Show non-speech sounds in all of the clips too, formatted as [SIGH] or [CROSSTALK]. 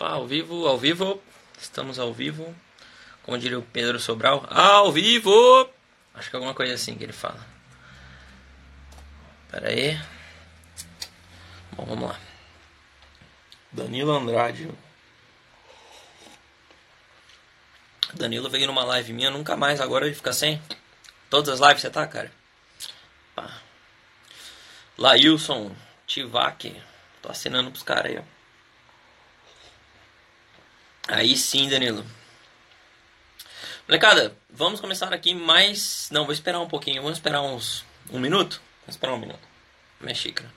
Opa, ao vivo, ao vivo. Estamos ao vivo. Como diria o Pedro Sobral, ao vivo! Acho que é alguma coisa assim que ele fala. Pera aí. Bom, vamos lá. Danilo Andrade. Danilo veio numa live minha, nunca mais, agora ele fica sem. Todas as lives você tá, cara? Pá. Lailson, Tivac. Tô assinando pros caras aí, ó. Aí sim, Danilo. Molecada, vamos começar aqui mais. Não, vou esperar um pouquinho. Vamos esperar uns. Um minuto? Vamos esperar um minuto. Minha xícara.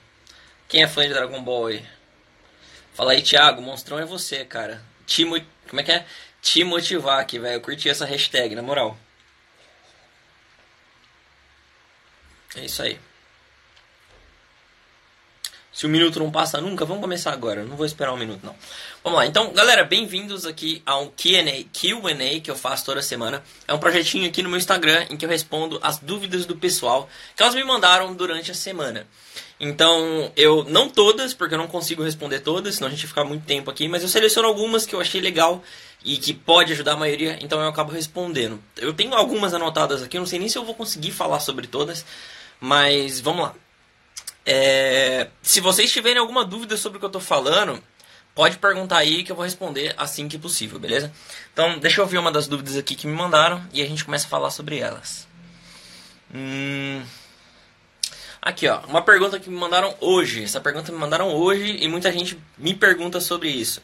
Quem é fã de Dragon Ball aí? Fala aí, Thiago. Monstrão é você, cara. Timo. Como é que é? Te motivar aqui, velho. Eu curti essa hashtag, na moral. É isso aí. Se o minuto não passa nunca, vamos começar agora. Não vou esperar um minuto, não. Vamos lá. Então, galera, bem-vindos aqui ao Q&A, Q&A que eu faço toda semana. É um projetinho aqui no meu Instagram em que eu respondo as dúvidas do pessoal que elas me mandaram durante a semana. Então, eu não todas, porque eu não consigo responder todas, senão a gente vai ficar muito tempo aqui, mas eu seleciono algumas que eu achei legal e que pode ajudar a maioria, então eu acabo respondendo. Eu tenho algumas anotadas aqui, não sei nem se eu vou conseguir falar sobre todas, mas vamos lá. É, se vocês tiverem alguma dúvida sobre o que eu estou falando, pode perguntar aí que eu vou responder assim que possível, beleza? Então, deixa eu ver uma das dúvidas aqui que me mandaram e a gente começa a falar sobre elas. Hum... Aqui, ó, uma pergunta que me mandaram hoje. Essa pergunta me mandaram hoje e muita gente me pergunta sobre isso.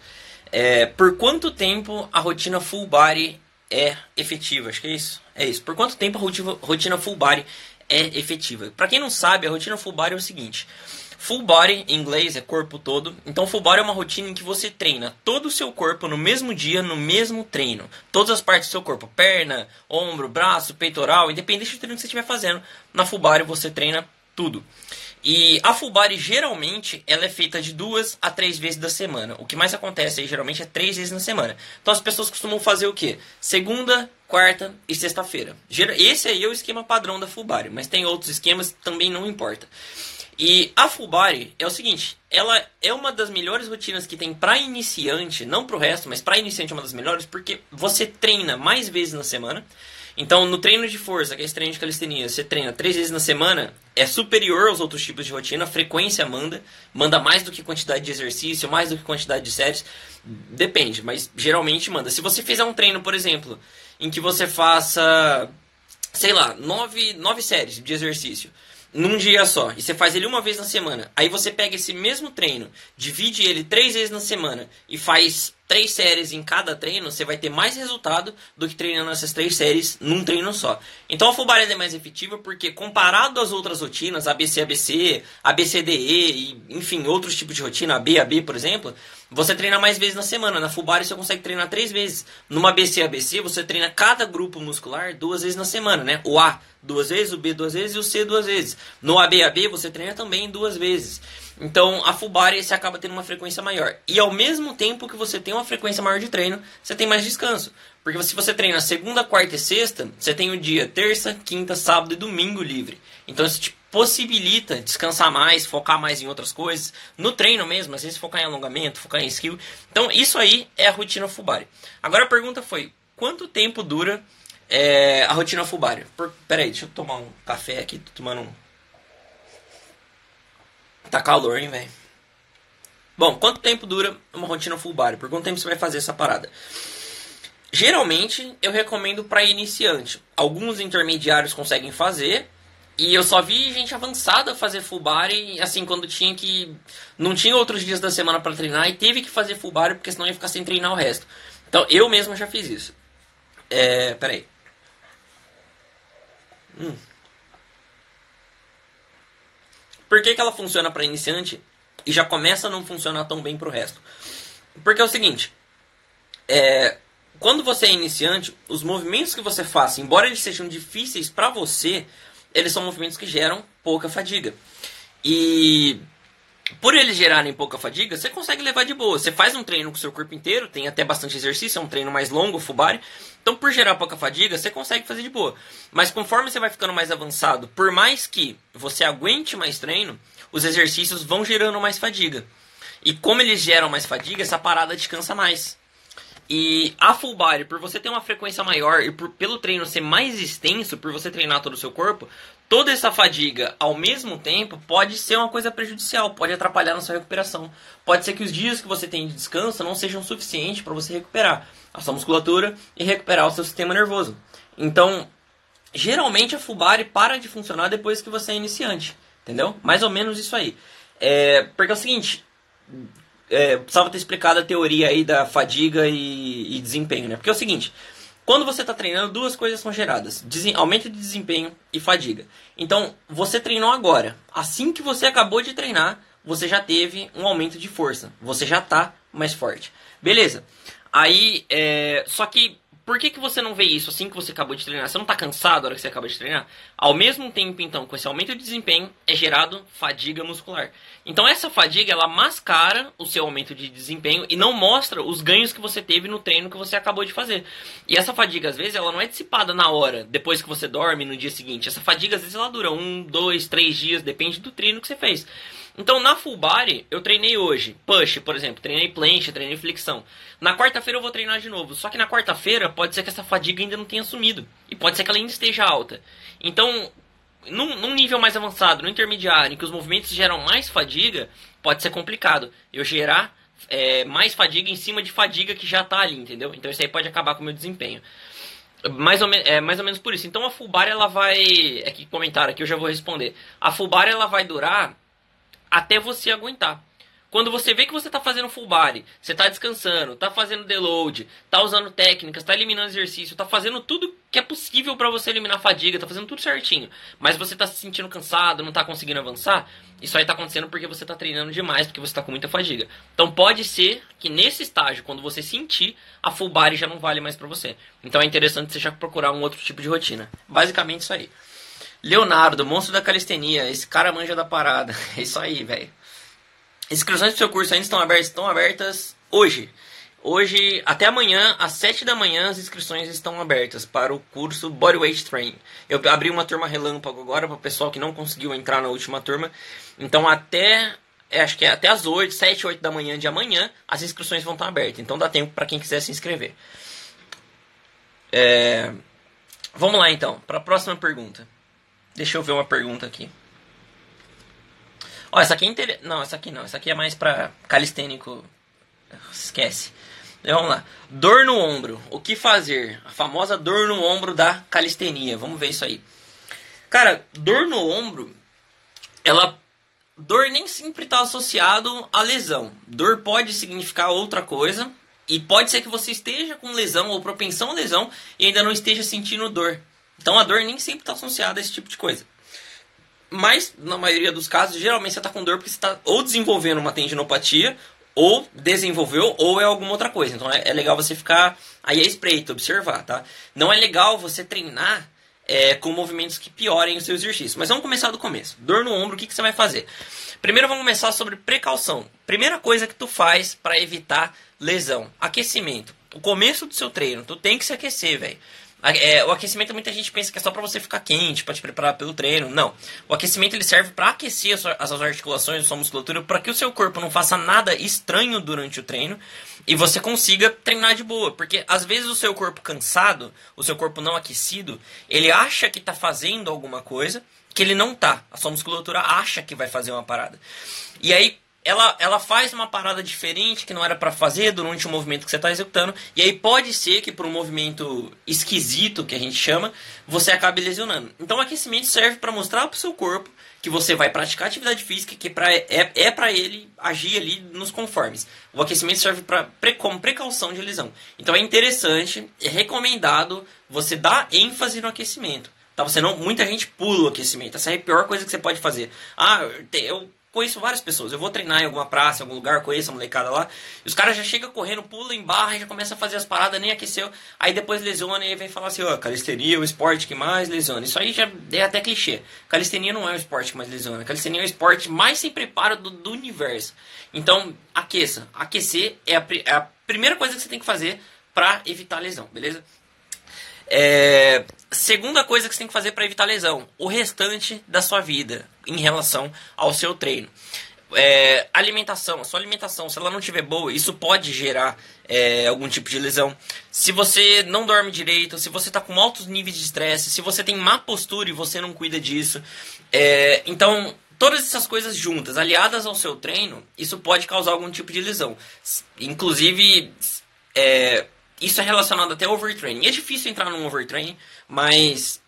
É, por quanto tempo a rotina full body é efetiva? Acho que é isso. É isso. Por quanto tempo a rotina, full body é efetiva. Para quem não sabe, a rotina full body é o seguinte: full body em inglês é corpo todo. Então full body é uma rotina em que você treina todo o seu corpo no mesmo dia, no mesmo treino. Todas as partes do seu corpo, perna, ombro, braço, peitoral, independente do treino que você estiver fazendo, na full body você treina tudo. E a full body geralmente ela é feita de duas a três vezes da semana. O que mais acontece aí geralmente é três vezes na semana. Então as pessoas costumam fazer o quê? Segunda, quarta e sexta-feira. Esse aí é o esquema padrão da full body, mas tem outros esquemas também não importa. E a full body é o seguinte, ela é uma das melhores rotinas que tem para iniciante, não para o resto, mas para iniciante é uma das melhores porque você treina mais vezes na semana. Então, no treino de força, que é esse treino de calistenia, você treina três vezes na semana, é superior aos outros tipos de rotina, a frequência manda, manda mais do que quantidade de exercício, mais do que quantidade de séries, depende, mas geralmente manda. Se você fizer um treino, por exemplo, em que você faça, sei lá, nove, nove séries de exercício, num dia só, e você faz ele uma vez na semana, aí você pega esse mesmo treino, divide ele três vezes na semana e faz três séries em cada treino, você vai ter mais resultado do que treinando essas três séries num treino só. Então a full body é mais efetiva porque comparado às outras rotinas, ABC, ABC, ABCDE e enfim, outros tipos de rotina, AB, AB, por exemplo, você treina mais vezes na semana. Na body você consegue treinar três vezes. Numa ABC, ABC, você treina cada grupo muscular duas vezes na semana, né? O A duas vezes, o B duas vezes e o C duas vezes. No AB, AB você treina também duas vezes. Então, a body você acaba tendo uma frequência maior. E ao mesmo tempo que você tem uma frequência maior de treino, você tem mais descanso. Porque se você treina segunda, quarta e sexta, você tem o dia terça, quinta, sábado e domingo livre. Então, isso te possibilita descansar mais, focar mais em outras coisas. No treino mesmo, às vezes focar em alongamento, focar em skill. Então, isso aí é a rotina full body. Agora a pergunta foi, quanto tempo dura é, a rotina full body? Por, peraí, deixa eu tomar um café aqui, tô tomando um Tá calor, hein, velho? Bom, quanto tempo dura uma rotina full body? Por quanto tempo você vai fazer essa parada? Geralmente, eu recomendo para iniciante. Alguns intermediários conseguem fazer. E eu só vi gente avançada fazer full body, assim, quando tinha que... Não tinha outros dias da semana para treinar e teve que fazer full body, porque senão ia ficar sem treinar o resto. Então, eu mesmo já fiz isso. É... Peraí. Hum. Por que, que ela funciona para iniciante e já começa a não funcionar tão bem para o resto? Porque é o seguinte, é, quando você é iniciante, os movimentos que você faz, embora eles sejam difíceis para você, eles são movimentos que geram pouca fadiga. E por eles gerarem pouca fadiga, você consegue levar de boa. Você faz um treino com o seu corpo inteiro, tem até bastante exercício, é um treino mais longo, body. Então, por gerar pouca fadiga, você consegue fazer de boa. Mas conforme você vai ficando mais avançado, por mais que você aguente mais treino, os exercícios vão gerando mais fadiga. E como eles geram mais fadiga, essa parada descansa mais. E a full body, por você ter uma frequência maior e por, pelo treino ser mais extenso, por você treinar todo o seu corpo, toda essa fadiga ao mesmo tempo pode ser uma coisa prejudicial, pode atrapalhar na sua recuperação. Pode ser que os dias que você tem de descanso não sejam suficientes para você recuperar a sua musculatura e recuperar o seu sistema nervoso. Então, geralmente a full body para de funcionar depois que você é iniciante, entendeu? Mais ou menos isso aí. É, porque é o seguinte, é, precisava ter explicado a teoria aí da fadiga e, e desempenho, né? Porque é o seguinte, quando você está treinando, duas coisas são geradas: aumento de desempenho e fadiga. Então, você treinou agora. Assim que você acabou de treinar, você já teve um aumento de força. Você já está mais forte. Beleza. Aí, é... só que por que, que você não vê isso assim que você acabou de treinar? Você não está cansado na hora que você acabou de treinar? Ao mesmo tempo, então, com esse aumento de desempenho, é gerado fadiga muscular. Então, essa fadiga, ela mascara o seu aumento de desempenho e não mostra os ganhos que você teve no treino que você acabou de fazer. E essa fadiga, às vezes, ela não é dissipada na hora, depois que você dorme, no dia seguinte. Essa fadiga, às vezes, ela dura um, dois, três dias, depende do treino que você fez. Então, na full body, eu treinei hoje. Push, por exemplo. Treinei plancha, treinei flexão. Na quarta-feira eu vou treinar de novo. Só que na quarta-feira pode ser que essa fadiga ainda não tenha sumido. E pode ser que ela ainda esteja alta. Então, num, num nível mais avançado, no intermediário, em que os movimentos geram mais fadiga, pode ser complicado. Eu gerar é, mais fadiga em cima de fadiga que já está ali, entendeu? Então isso aí pode acabar com o meu desempenho. Mais ou, me, é, mais ou menos por isso. Então a full bar, ela vai... É que comentaram aqui, eu já vou responder. A full bar, ela vai durar até você aguentar. Quando você vê que você está fazendo full body, você está descansando, está fazendo deload, está usando técnicas, está eliminando exercício, está fazendo tudo que é possível para você eliminar fadiga, está fazendo tudo certinho, mas você está se sentindo cansado, não está conseguindo avançar, isso aí está acontecendo porque você está treinando demais, porque você está com muita fadiga. Então pode ser que nesse estágio, quando você sentir, a full body já não vale mais para você. Então é interessante você já procurar um outro tipo de rotina. Basicamente isso aí. Leonardo, monstro da calistenia. Esse cara manja da parada. [LAUGHS] É isso aí, velho. Inscrições pro seu curso ainda estão abertas? Estão abertas hoje. Hoje, até amanhã, às 7 da manhã, as inscrições estão abertas para o curso Bodyweight Training. Eu abri uma turma relâmpago agora para o pessoal que não conseguiu entrar na última turma. Então, até, é, acho que é até as 8, 7, 8 da manhã de amanhã, as inscrições vão estar abertas. Então, dá tempo para quem quiser se inscrever. É... Vamos lá, então, para a próxima pergunta. Deixa eu ver uma pergunta aqui. Ó, essa aqui é inter... Não, essa aqui não. Essa aqui é mais pra calistênico. Esquece. Então, vamos lá. Dor no ombro. O que fazer? A famosa dor no ombro da calistenia. Vamos ver isso aí. Cara, dor no ombro, ela dor nem sempre está associado à lesão. Dor pode significar outra coisa e pode ser que você esteja com lesão ou propensão à lesão e ainda não esteja sentindo dor. Então a dor nem sempre está associada a esse tipo de coisa. Mas, na maioria dos casos, geralmente você está com dor porque você está ou desenvolvendo uma tendinopatia, ou desenvolveu, ou é alguma outra coisa. Então é, é legal você ficar aí a espreita, observar, tá? Não é legal você treinar é, com movimentos que piorem o seu exercício. Mas vamos começar do começo. Dor no ombro, o que, que você vai fazer? Primeiro vamos começar sobre precaução. Primeira coisa que tu faz para evitar lesão, aquecimento. O começo do seu treino, tu tem que se aquecer, velho. É, o aquecimento muita gente pensa que é só para você ficar quente, para te preparar pelo treino. Não. O aquecimento ele serve para aquecer as suas articulações, a sua musculatura, para que o seu corpo não faça nada estranho durante o treino e você consiga treinar de boa. Porque às vezes o seu corpo cansado, o seu corpo não aquecido, ele acha que está fazendo alguma coisa que ele não tá. A sua musculatura acha que vai fazer uma parada. E aí ela, ela faz uma parada diferente que não era para fazer durante o movimento que você está executando. E aí pode ser que por um movimento esquisito, que a gente chama, você acabe lesionando. Então o aquecimento serve para mostrar para seu corpo que você vai praticar atividade física, que pra, é, é para ele agir ali nos conformes. O aquecimento serve pra, pre, como precaução de lesão. Então é interessante, é recomendado você dar ênfase no aquecimento. Tá? Você não, muita gente pula o aquecimento. Essa é a pior coisa que você pode fazer. Ah, eu conheço várias pessoas. Eu vou treinar em alguma praça, em algum lugar, conheço a molecada lá. E os caras já chegam correndo, pula em barra, já começa a fazer as paradas, nem aqueceu. Aí depois lesiona e vem falar assim, ó, oh, calistenia é o esporte que mais lesiona. Isso aí já é até clichê. Calistenia não é o esporte que mais lesiona. Calistenia é o esporte mais sem preparo do, do universo. Então, aqueça. Aquecer é a, é a primeira coisa que você tem que fazer para evitar lesão, beleza? É, segunda coisa que você tem que fazer para evitar lesão, o restante da sua vida em relação ao seu treino. É, alimentação, a sua alimentação, se ela não estiver boa, isso pode gerar é, algum tipo de lesão. Se você não dorme direito, se você está com altos níveis de estresse, se você tem má postura e você não cuida disso. É, então, todas essas coisas juntas, aliadas ao seu treino, isso pode causar algum tipo de lesão. Inclusive, é, isso é relacionado até ao overtraining. É difícil entrar num overtraining, mas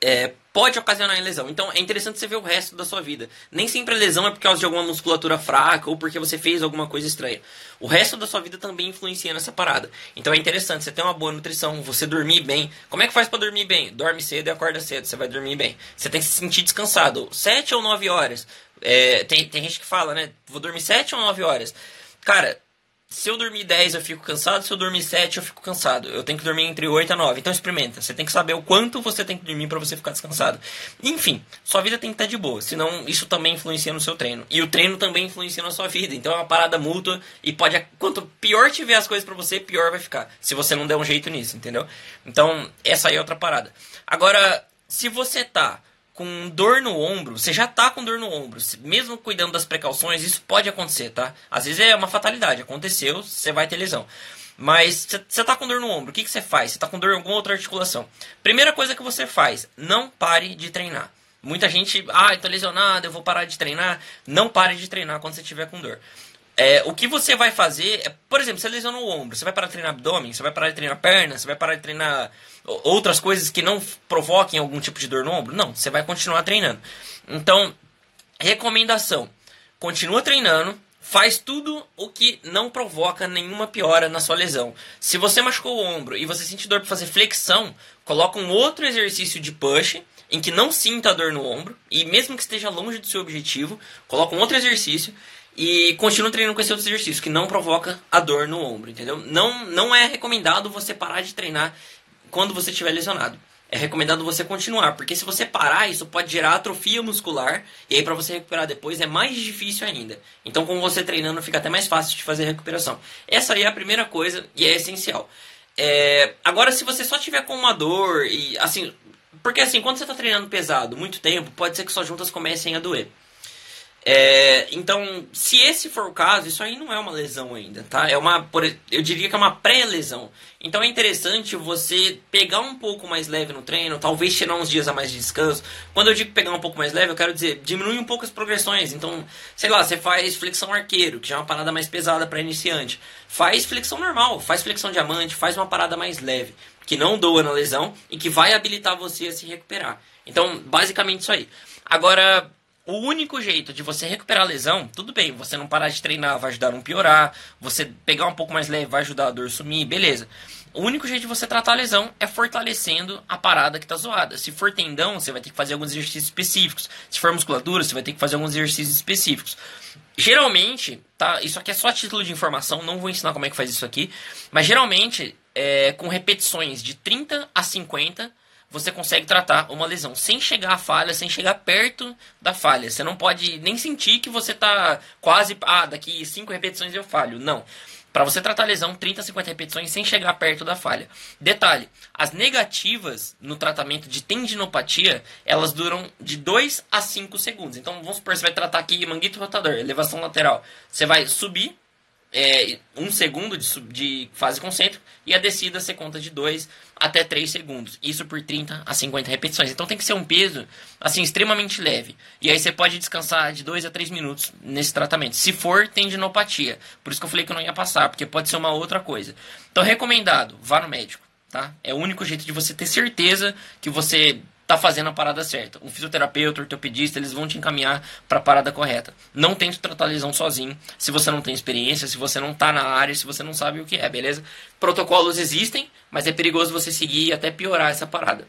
é, pode ocasionar lesão. Então é interessante você ver o resto da sua vida. Nem sempre a lesão é por causa de alguma musculatura fraca ou porque você fez alguma coisa estranha. O resto da sua vida também influencia nessa parada. Então é interessante você ter uma boa nutrição, você dormir bem. Como é que faz para dormir bem? Dorme cedo e acorda cedo, você vai dormir bem. Você tem que se sentir descansado. 7 ou 9 horas. É, tem, tem gente que fala, né? Vou dormir 7 ou 9 horas. Cara, se eu dormir 10 eu fico cansado, se eu dormir 7 eu fico cansado. Eu tenho que dormir entre 8 a 9. Então experimenta. Você tem que saber o quanto você tem que dormir para você ficar descansado. Enfim, sua vida tem que estar de boa. Senão isso também influencia no seu treino. E o treino também influencia na sua vida. Então é uma parada mútua e pode quanto pior tiver as coisas para você, pior vai ficar. Se você não der um jeito nisso, entendeu? Então, essa aí é outra parada. Agora, se você tá com dor no ombro, você já tá com dor no ombro, mesmo cuidando das precauções, isso pode acontecer, tá? Às vezes é uma fatalidade, aconteceu, você vai ter lesão. Mas você tá com dor no ombro, o que, que você faz? Você tá com dor em alguma outra articulação. Primeira coisa que você faz, não pare de treinar. Muita gente, ah, tô lesionado, eu vou parar de treinar. Não pare de treinar quando você tiver com dor. É, o que você vai fazer é, por exemplo, você lesionou o ombro, você vai parar de treinar abdômen, você vai parar de treinar perna, você vai parar de treinar outras coisas que não provoquem algum tipo de dor no ombro? Não, você vai continuar treinando. Então, recomendação: continua treinando, faz tudo o que não provoca nenhuma piora na sua lesão. Se você machucou o ombro e você sente dor para fazer flexão, coloca um outro exercício de push em que não sinta dor no ombro e mesmo que esteja longe do seu objetivo, coloca um outro exercício e continua treinando com esse outro exercício que não provoca a dor no ombro, entendeu? Não, não é recomendado você parar de treinar quando você estiver lesionado. É recomendado você continuar, porque se você parar, isso pode gerar atrofia muscular, e aí para você recuperar depois é mais difícil ainda. Então, com você treinando, fica até mais fácil de fazer a recuperação. Essa aí é a primeira coisa e é essencial. É... Agora, se você só tiver com uma dor e assim, porque assim, quando você está treinando pesado muito tempo, pode ser que suas juntas comecem a doer. É, então, se esse for o caso, isso aí não é uma lesão ainda, tá? É uma, eu diria que é uma pré-lesão. Então é interessante você pegar um pouco mais leve no treino, talvez tirar uns dias a mais de descanso. Quando eu digo pegar um pouco mais leve, eu quero dizer diminui um pouco as progressões. Então, sei lá, você faz flexão arqueiro, que já é uma parada mais pesada para iniciante. Faz flexão normal, faz flexão diamante, faz uma parada mais leve, que não doa na lesão e que vai habilitar você a se recuperar. Então, basicamente isso aí. Agora, o único jeito de você recuperar a lesão, tudo bem, você não parar de treinar vai ajudar a não piorar, você pegar um pouco mais leve vai ajudar a dor sumir, beleza. O único jeito de você tratar a lesão é fortalecendo a parada que está zoada. Se for tendão, você vai ter que fazer alguns exercícios específicos. Se for musculatura, você vai ter que fazer alguns exercícios específicos. Geralmente, tá? Isso aqui é só título de informação, não vou ensinar como é que faz isso aqui. Mas geralmente, é, com repetições de 30 a 50 você consegue tratar uma lesão sem chegar à falha, sem chegar perto da falha. Você não pode nem sentir que você está quase, ah, daqui 5 repetições eu falho. Não. Para você tratar a lesão, 30 a 50 repetições sem chegar perto da falha. Detalhe: as negativas no tratamento de tendinopatia, elas duram de 2 a 5 segundos. Então, vamos supor, você vai tratar aqui manguito rotador, elevação lateral. Você vai subir é, um segundo de, de, fase concêntrica e a descida você conta de 2 até 3 segundos. Isso por 30 a 50 repetições. Então tem que ser um peso assim extremamente leve. E aí você pode descansar de 2 a 3 minutos nesse tratamento. Se for tendinopatia. Por isso que eu falei que eu não ia passar, porque pode ser uma outra coisa. Então recomendado, vá no médico. Tá? É o único jeito de você ter certeza que você tá fazendo a parada certa. Um fisioterapeuta, ortopedista, eles vão te encaminhar para a parada correta. Não tente tratar a lesão sozinho, se você não tem experiência, se você não tá na área, se você não sabe o que é, beleza? Protocolos existem, mas é perigoso você seguir e até piorar essa parada.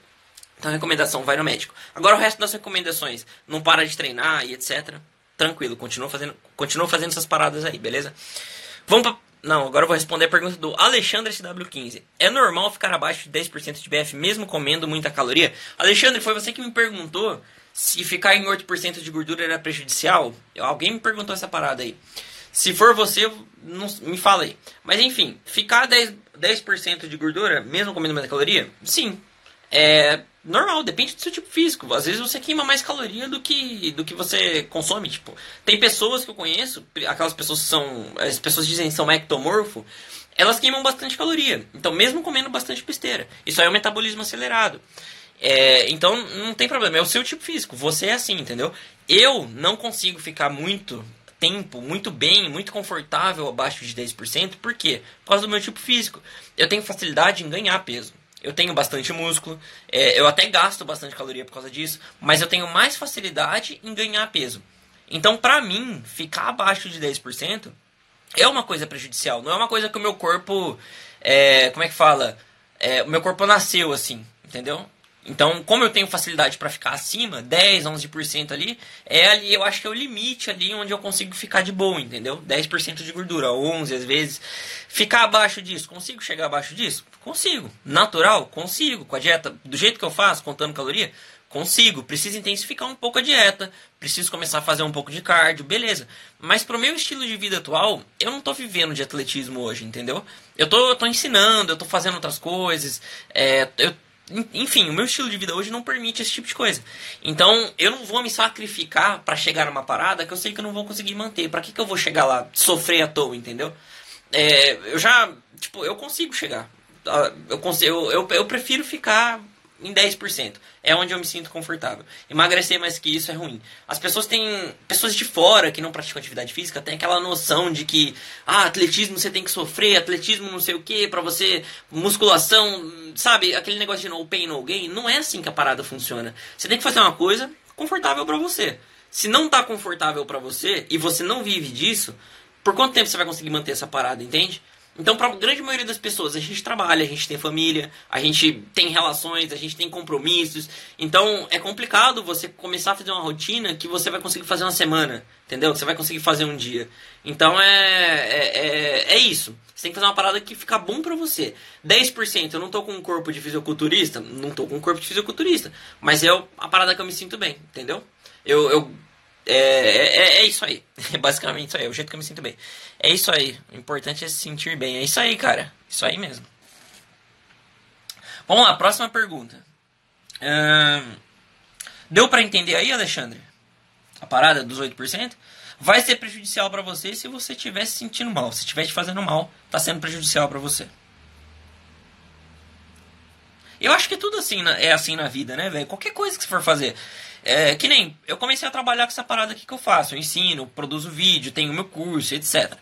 Então, recomendação, vai no médico. Agora, o resto das recomendações, não para de treinar e etc. Tranquilo, continua fazendo, continua fazendo essas paradas aí, beleza? Vamos pra não, agora eu vou responder a pergunta do Alexandre SW15. É normal ficar abaixo de 10% de BF mesmo comendo muita caloria? Alexandre, foi você que me perguntou se ficar em 8% de gordura era prejudicial? Alguém me perguntou essa parada aí. Se for você, não, me fala aí. Mas enfim, ficar 10%, 10 de gordura, mesmo comendo muita caloria? Sim. É, normal, depende do seu tipo físico. Às vezes você queima mais caloria do que, do que você consome. Tipo, tem pessoas que eu conheço, aquelas pessoas que são. As pessoas dizem que são ectomorfo, elas queimam bastante caloria. Então, mesmo comendo bastante besteira. Isso aí é o metabolismo acelerado. É, então, não tem problema. É o seu tipo físico. Você é assim, entendeu? Eu não consigo ficar muito tempo, muito bem, muito confortável abaixo de 10%. Por quê? Por causa do meu tipo físico. Eu tenho facilidade em ganhar peso. Eu tenho bastante músculo, é, eu até gasto bastante caloria por causa disso, mas eu tenho mais facilidade em ganhar peso. Então, pra mim, ficar abaixo de 10% é uma coisa prejudicial, não é uma coisa que o meu corpo. É, como é que fala? É, o meu corpo nasceu assim, entendeu? Então, como eu tenho facilidade para ficar acima, 10, 11% ali, é ali, eu acho que é o limite ali onde eu consigo ficar de boa, entendeu? 10% de gordura, 11 às vezes. Ficar abaixo disso, consigo chegar abaixo disso? Consigo. Natural? Consigo. Com a dieta do jeito que eu faço, contando caloria? Consigo. Preciso intensificar um pouco a dieta, preciso começar a fazer um pouco de cardio, beleza. Mas pro meu estilo de vida atual, eu não tô vivendo de atletismo hoje, entendeu? Eu tô, tô ensinando, eu tô fazendo outras coisas, é, eu enfim, o meu estilo de vida hoje não permite esse tipo de coisa. Então, eu não vou me sacrificar para chegar numa parada que eu sei que eu não vou conseguir manter. Para que, que eu vou chegar lá, sofrer à toa, entendeu? É, eu já, tipo, eu consigo chegar. Eu, consigo, eu, eu prefiro ficar em 10%. É onde eu me sinto confortável. Emagrecer mais que isso é ruim. As pessoas têm. Pessoas de fora que não praticam atividade física têm aquela noção de que. Ah, atletismo você tem que sofrer, atletismo não sei o que, pra você. Musculação, sabe? Aquele negócio de no pain, no gain. Não é assim que a parada funciona. Você tem que fazer uma coisa confortável para você. Se não tá confortável para você e você não vive disso, por quanto tempo você vai conseguir manter essa parada, entende? Então, para a grande maioria das pessoas, a gente trabalha, a gente tem família, a gente tem relações, a gente tem compromissos. Então, é complicado você começar a fazer uma rotina que você vai conseguir fazer uma semana, entendeu? Você vai conseguir fazer um dia. Então, é, é, é, é isso. Você tem que fazer uma parada que fica bom para você. 10%, eu não tô com um corpo de fisiculturista? Não tô com um corpo de fisiculturista. Mas é a parada que eu me sinto bem, entendeu? Eu, eu é, é, é, isso aí. [LAUGHS] É basicamente isso aí. É o jeito que eu me sinto bem. É isso aí. O importante é se sentir bem. É isso aí, cara. Isso aí mesmo. Vamos lá, próxima pergunta. Hum, deu para entender aí, Alexandre? A parada dos 8%? Vai ser prejudicial para você se você estiver se sentindo mal. Se estiver te fazendo mal, tá sendo prejudicial para você. Eu acho que tudo assim é assim na vida, né, velho? Qualquer coisa que você for fazer. É, que nem eu comecei a trabalhar com essa parada aqui que eu faço. Eu ensino, produzo vídeo, tenho meu curso, etc.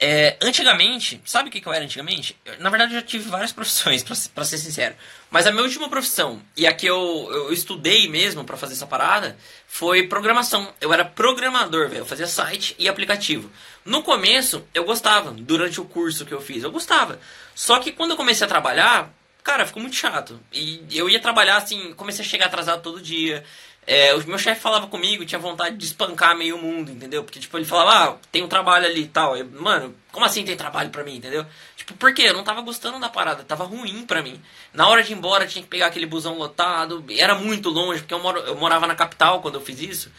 É, antigamente, sabe o que, que eu era antigamente? Eu, na verdade, eu já tive várias [LAUGHS] profissões, pra, ser sincero. Mas a minha última profissão, e a que eu, eu estudei mesmo para fazer essa parada, foi programação. Eu era programador, velho. Eu fazia site e aplicativo. No começo, eu gostava, durante o curso que eu fiz, eu gostava. Só que quando eu comecei a trabalhar, cara, ficou muito chato. E eu ia trabalhar assim, comecei a chegar atrasado todo dia. É, o meu chefe falava comigo, tinha vontade de espancar meio mundo, entendeu? Porque, tipo, ele falava, ah, tem um trabalho ali e tal. Eu, Mano, como assim tem trabalho pra mim, entendeu? Tipo, por quê? Eu não tava gostando da parada, tava ruim pra mim. Na hora de ir embora, tinha que pegar aquele busão lotado, era muito longe, porque eu, moro, eu morava na capital quando eu fiz isso,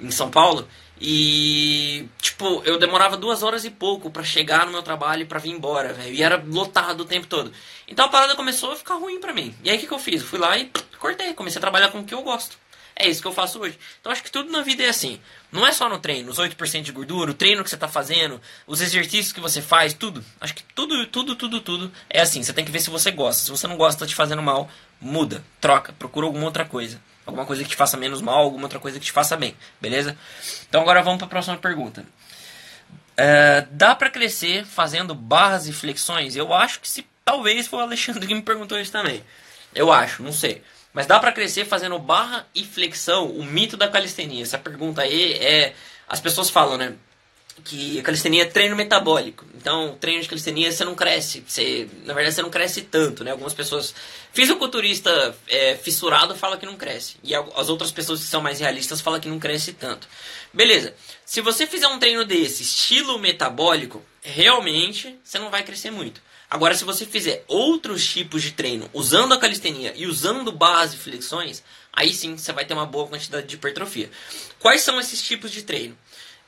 em São Paulo. E, tipo, eu demorava duas horas e pouco para chegar no meu trabalho e pra vir embora, velho. E era lotado o tempo todo. Então a parada começou a ficar ruim pra mim. E aí o que, que eu fiz? Eu fui lá e cortei, comecei a trabalhar com o que eu gosto. É isso que eu faço hoje. Então acho que tudo na vida é assim. Não é só no treino, os 8% de gordura, o treino que você está fazendo, os exercícios que você faz, tudo. Acho que tudo, tudo, tudo, tudo é assim. Você tem que ver se você gosta. Se você não gosta, tá te fazendo mal, muda, troca, procura alguma outra coisa. Alguma coisa que te faça menos mal, alguma outra coisa que te faça bem, beleza? Então agora vamos para a próxima pergunta. É, dá para crescer fazendo barras e flexões? Eu acho que se talvez foi o Alexandre que me perguntou isso também. Eu acho, não sei. Mas dá para crescer fazendo barra e flexão, o mito da calistenia. Essa pergunta aí é. As pessoas falam, né? Que a calistenia é treino metabólico. Então, treino de calistenia você não cresce. Você, na verdade, você não cresce tanto, né? Algumas pessoas. Fisiculturista é, fissurado fala que não cresce. E as outras pessoas que são mais realistas falam que não cresce tanto. Beleza. Se você fizer um treino desse, estilo metabólico, realmente você não vai crescer muito. Agora, se você fizer outros tipos de treino usando a calistenia e usando base e flexões, aí sim você vai ter uma boa quantidade de hipertrofia. Quais são esses tipos de treino?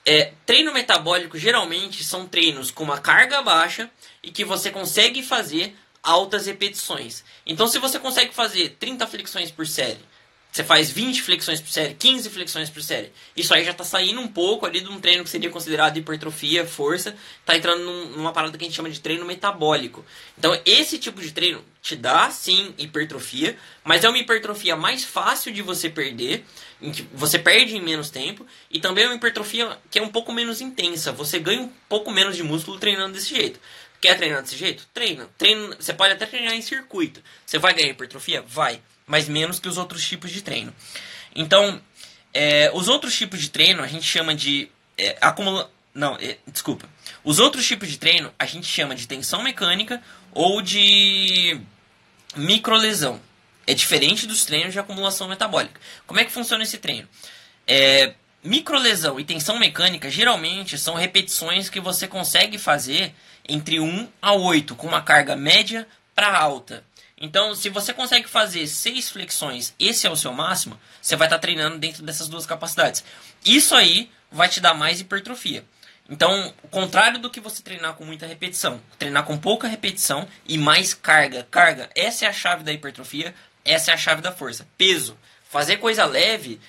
É, treino metabólico geralmente são treinos com uma carga baixa e que você consegue fazer altas repetições. Então, se você consegue fazer 30 flexões por série, você faz 20 flexões por série, 15 flexões por série. Isso aí já está saindo um pouco ali de um treino que seria considerado hipertrofia, força. Está entrando numa parada que a gente chama de treino metabólico. Então, esse tipo de treino te dá, sim, hipertrofia, mas é uma hipertrofia mais fácil de você perder, em que você perde em menos tempo, e também é uma hipertrofia que é um pouco menos intensa. Você ganha um pouco menos de músculo treinando desse jeito. Quer treinar desse jeito? Treina. Treina. Você pode até treinar em circuito. Você vai ganhar hipertrofia? Vai mas menos que os outros tipos de treino. Então, é, os outros tipos de treino a gente chama de é, acumula... Não, é, desculpa. Os outros tipos de treino a gente chama de tensão mecânica ou de microlesão. É diferente dos treinos de acumulação metabólica. Como é que funciona esse treino? É, microlesão e tensão mecânica geralmente são repetições que você consegue fazer entre 1 a 8, com uma carga média para alta. Então, se você consegue fazer seis flexões, esse é o seu máximo, você vai estar tá treinando dentro dessas duas capacidades. Isso aí vai te dar mais hipertrofia. Então, o contrário do que você treinar com muita repetição, treinar com pouca repetição e mais carga. Carga, essa é a chave da hipertrofia, essa é a chave da força. Peso, fazer coisa leve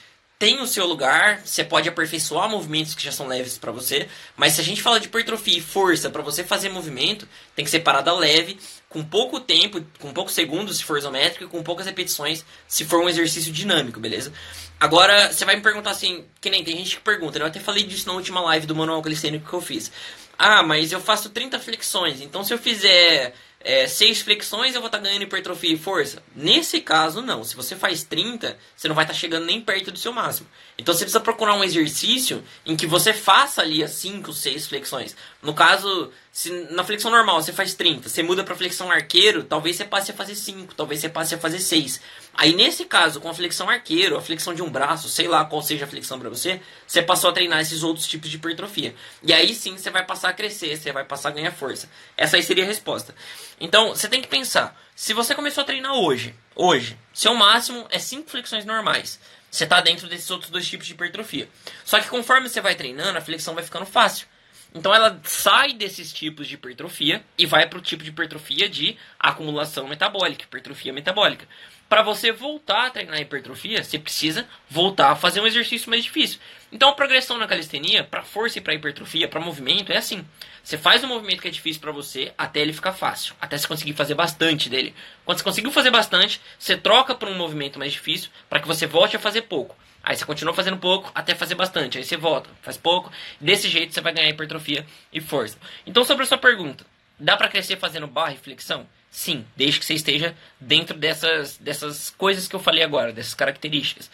tem o seu lugar, você pode aperfeiçoar movimentos que já são leves para você, mas se a gente fala de hipertrofia e força para você fazer movimento, tem que ser parada leve, com pouco tempo, com poucos segundos se for isométrico, com poucas repetições se for um exercício dinâmico, beleza? Agora, você vai me perguntar assim, que nem tem gente que pergunta, né? eu até falei disso na última live do manual glicêmico que eu fiz. Ah, mas eu faço 30 flexões, então se eu fizer é, 6 flexões eu vou estar tá ganhando hipertrofia e força? Nesse caso, não. Se você faz 30, você não vai estar tá chegando nem perto do seu máximo. Então você precisa procurar um exercício em que você faça ali as 5, 6 flexões. No caso, se na flexão normal você faz 30, você muda para flexão arqueiro, talvez você passe a fazer 5, talvez você passe a fazer 6. Aí nesse caso, com a flexão arqueiro, a flexão de um braço, sei lá qual seja a flexão para você, você passou a treinar esses outros tipos de hipertrofia. E aí sim você vai passar a crescer, você vai passar a ganhar força. Essa aí seria a resposta. Então, você tem que pensar, se você começou a treinar hoje, hoje, seu máximo é 5 flexões normais. Você está dentro desses outros dois tipos de hipertrofia. Só que conforme você vai treinando, a flexão vai ficando fácil. Então ela sai desses tipos de hipertrofia e vai para o tipo de hipertrofia de acumulação metabólica, hipertrofia metabólica. Para você voltar a treinar hipertrofia, você precisa voltar a fazer um exercício mais difícil. Então a progressão na calistenia, para força e para hipertrofia, para movimento, é assim. Você faz um movimento que é difícil para você até ele ficar fácil, até você conseguir fazer bastante dele. Quando você conseguiu fazer bastante, você troca para um movimento mais difícil para que você volte a fazer pouco. Aí você continua fazendo pouco até fazer bastante. Aí você volta, faz pouco. Desse jeito você vai ganhar hipertrofia e força. Então, sobre a sua pergunta, dá para crescer fazendo barra e flexão? Sim, desde que você esteja dentro dessas, dessas coisas que eu falei agora, dessas características.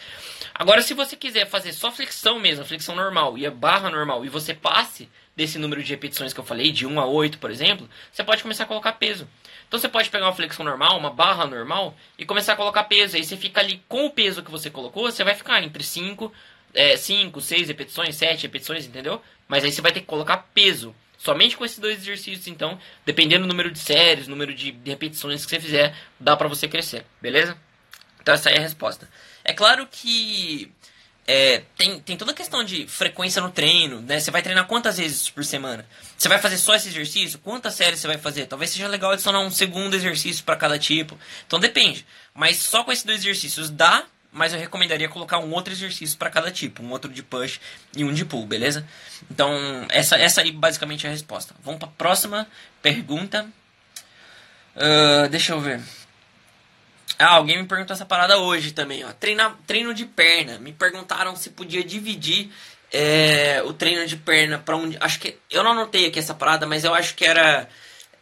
Agora, se você quiser fazer só flexão mesmo, flexão normal e a barra normal, e você passe desse número de repetições que eu falei, de 1 a 8, por exemplo, você pode começar a colocar peso. Então você pode pegar uma flexão normal, uma barra normal, e começar a colocar peso. Aí você fica ali com o peso que você colocou, você vai ficar entre 5, é, 5 6 repetições, 7 repetições, entendeu? Mas aí você vai ter que colocar peso. Somente com esses dois exercícios, então, dependendo do número de séries, número de repetições que você fizer, dá pra você crescer, beleza? Então essa é a resposta. É claro que é, tem, tem toda a questão de frequência no treino, né? Você vai treinar quantas vezes por semana? Você vai fazer só esse exercício? Quantas séries você vai fazer? Talvez seja legal adicionar um segundo exercício para cada tipo. Então depende. Mas só com esses dois exercícios dá mas eu recomendaria colocar um outro exercício para cada tipo, um outro de push e um de pull, beleza? Então, essa, essa aí basicamente é a resposta. Vamos para a próxima pergunta. Uh, deixa eu ver. Ah, alguém me perguntou essa parada hoje também, ó. Treina, treino de perna. Me perguntaram se podia dividir é, o treino de perna para um. Acho que. Eu não anotei aqui essa parada, mas eu acho que era.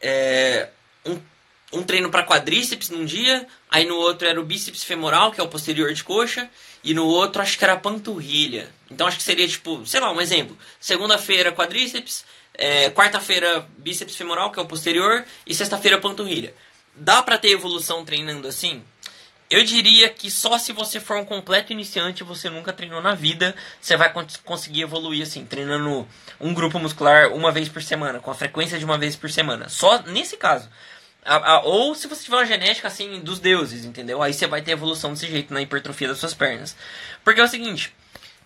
É, um um treino para quadríceps num dia, aí no outro era o bíceps femoral, que é o posterior de coxa, e no outro acho que era a panturrilha. Então acho que seria tipo, sei lá, um exemplo. Segunda-feira quadríceps, é, quarta-feira bíceps femoral, que é o posterior, e sexta-feira panturrilha. Dá para ter evolução treinando assim? Eu diria que só se você for um completo iniciante, você nunca treinou na vida, você vai conseguir evoluir assim, treinando um grupo muscular uma vez por semana, com a frequência de uma vez por semana. Só nesse caso. A, a, ou se você tiver uma genética assim dos deuses, entendeu? Aí você vai ter evolução desse jeito na hipertrofia das suas pernas. Porque é o seguinte,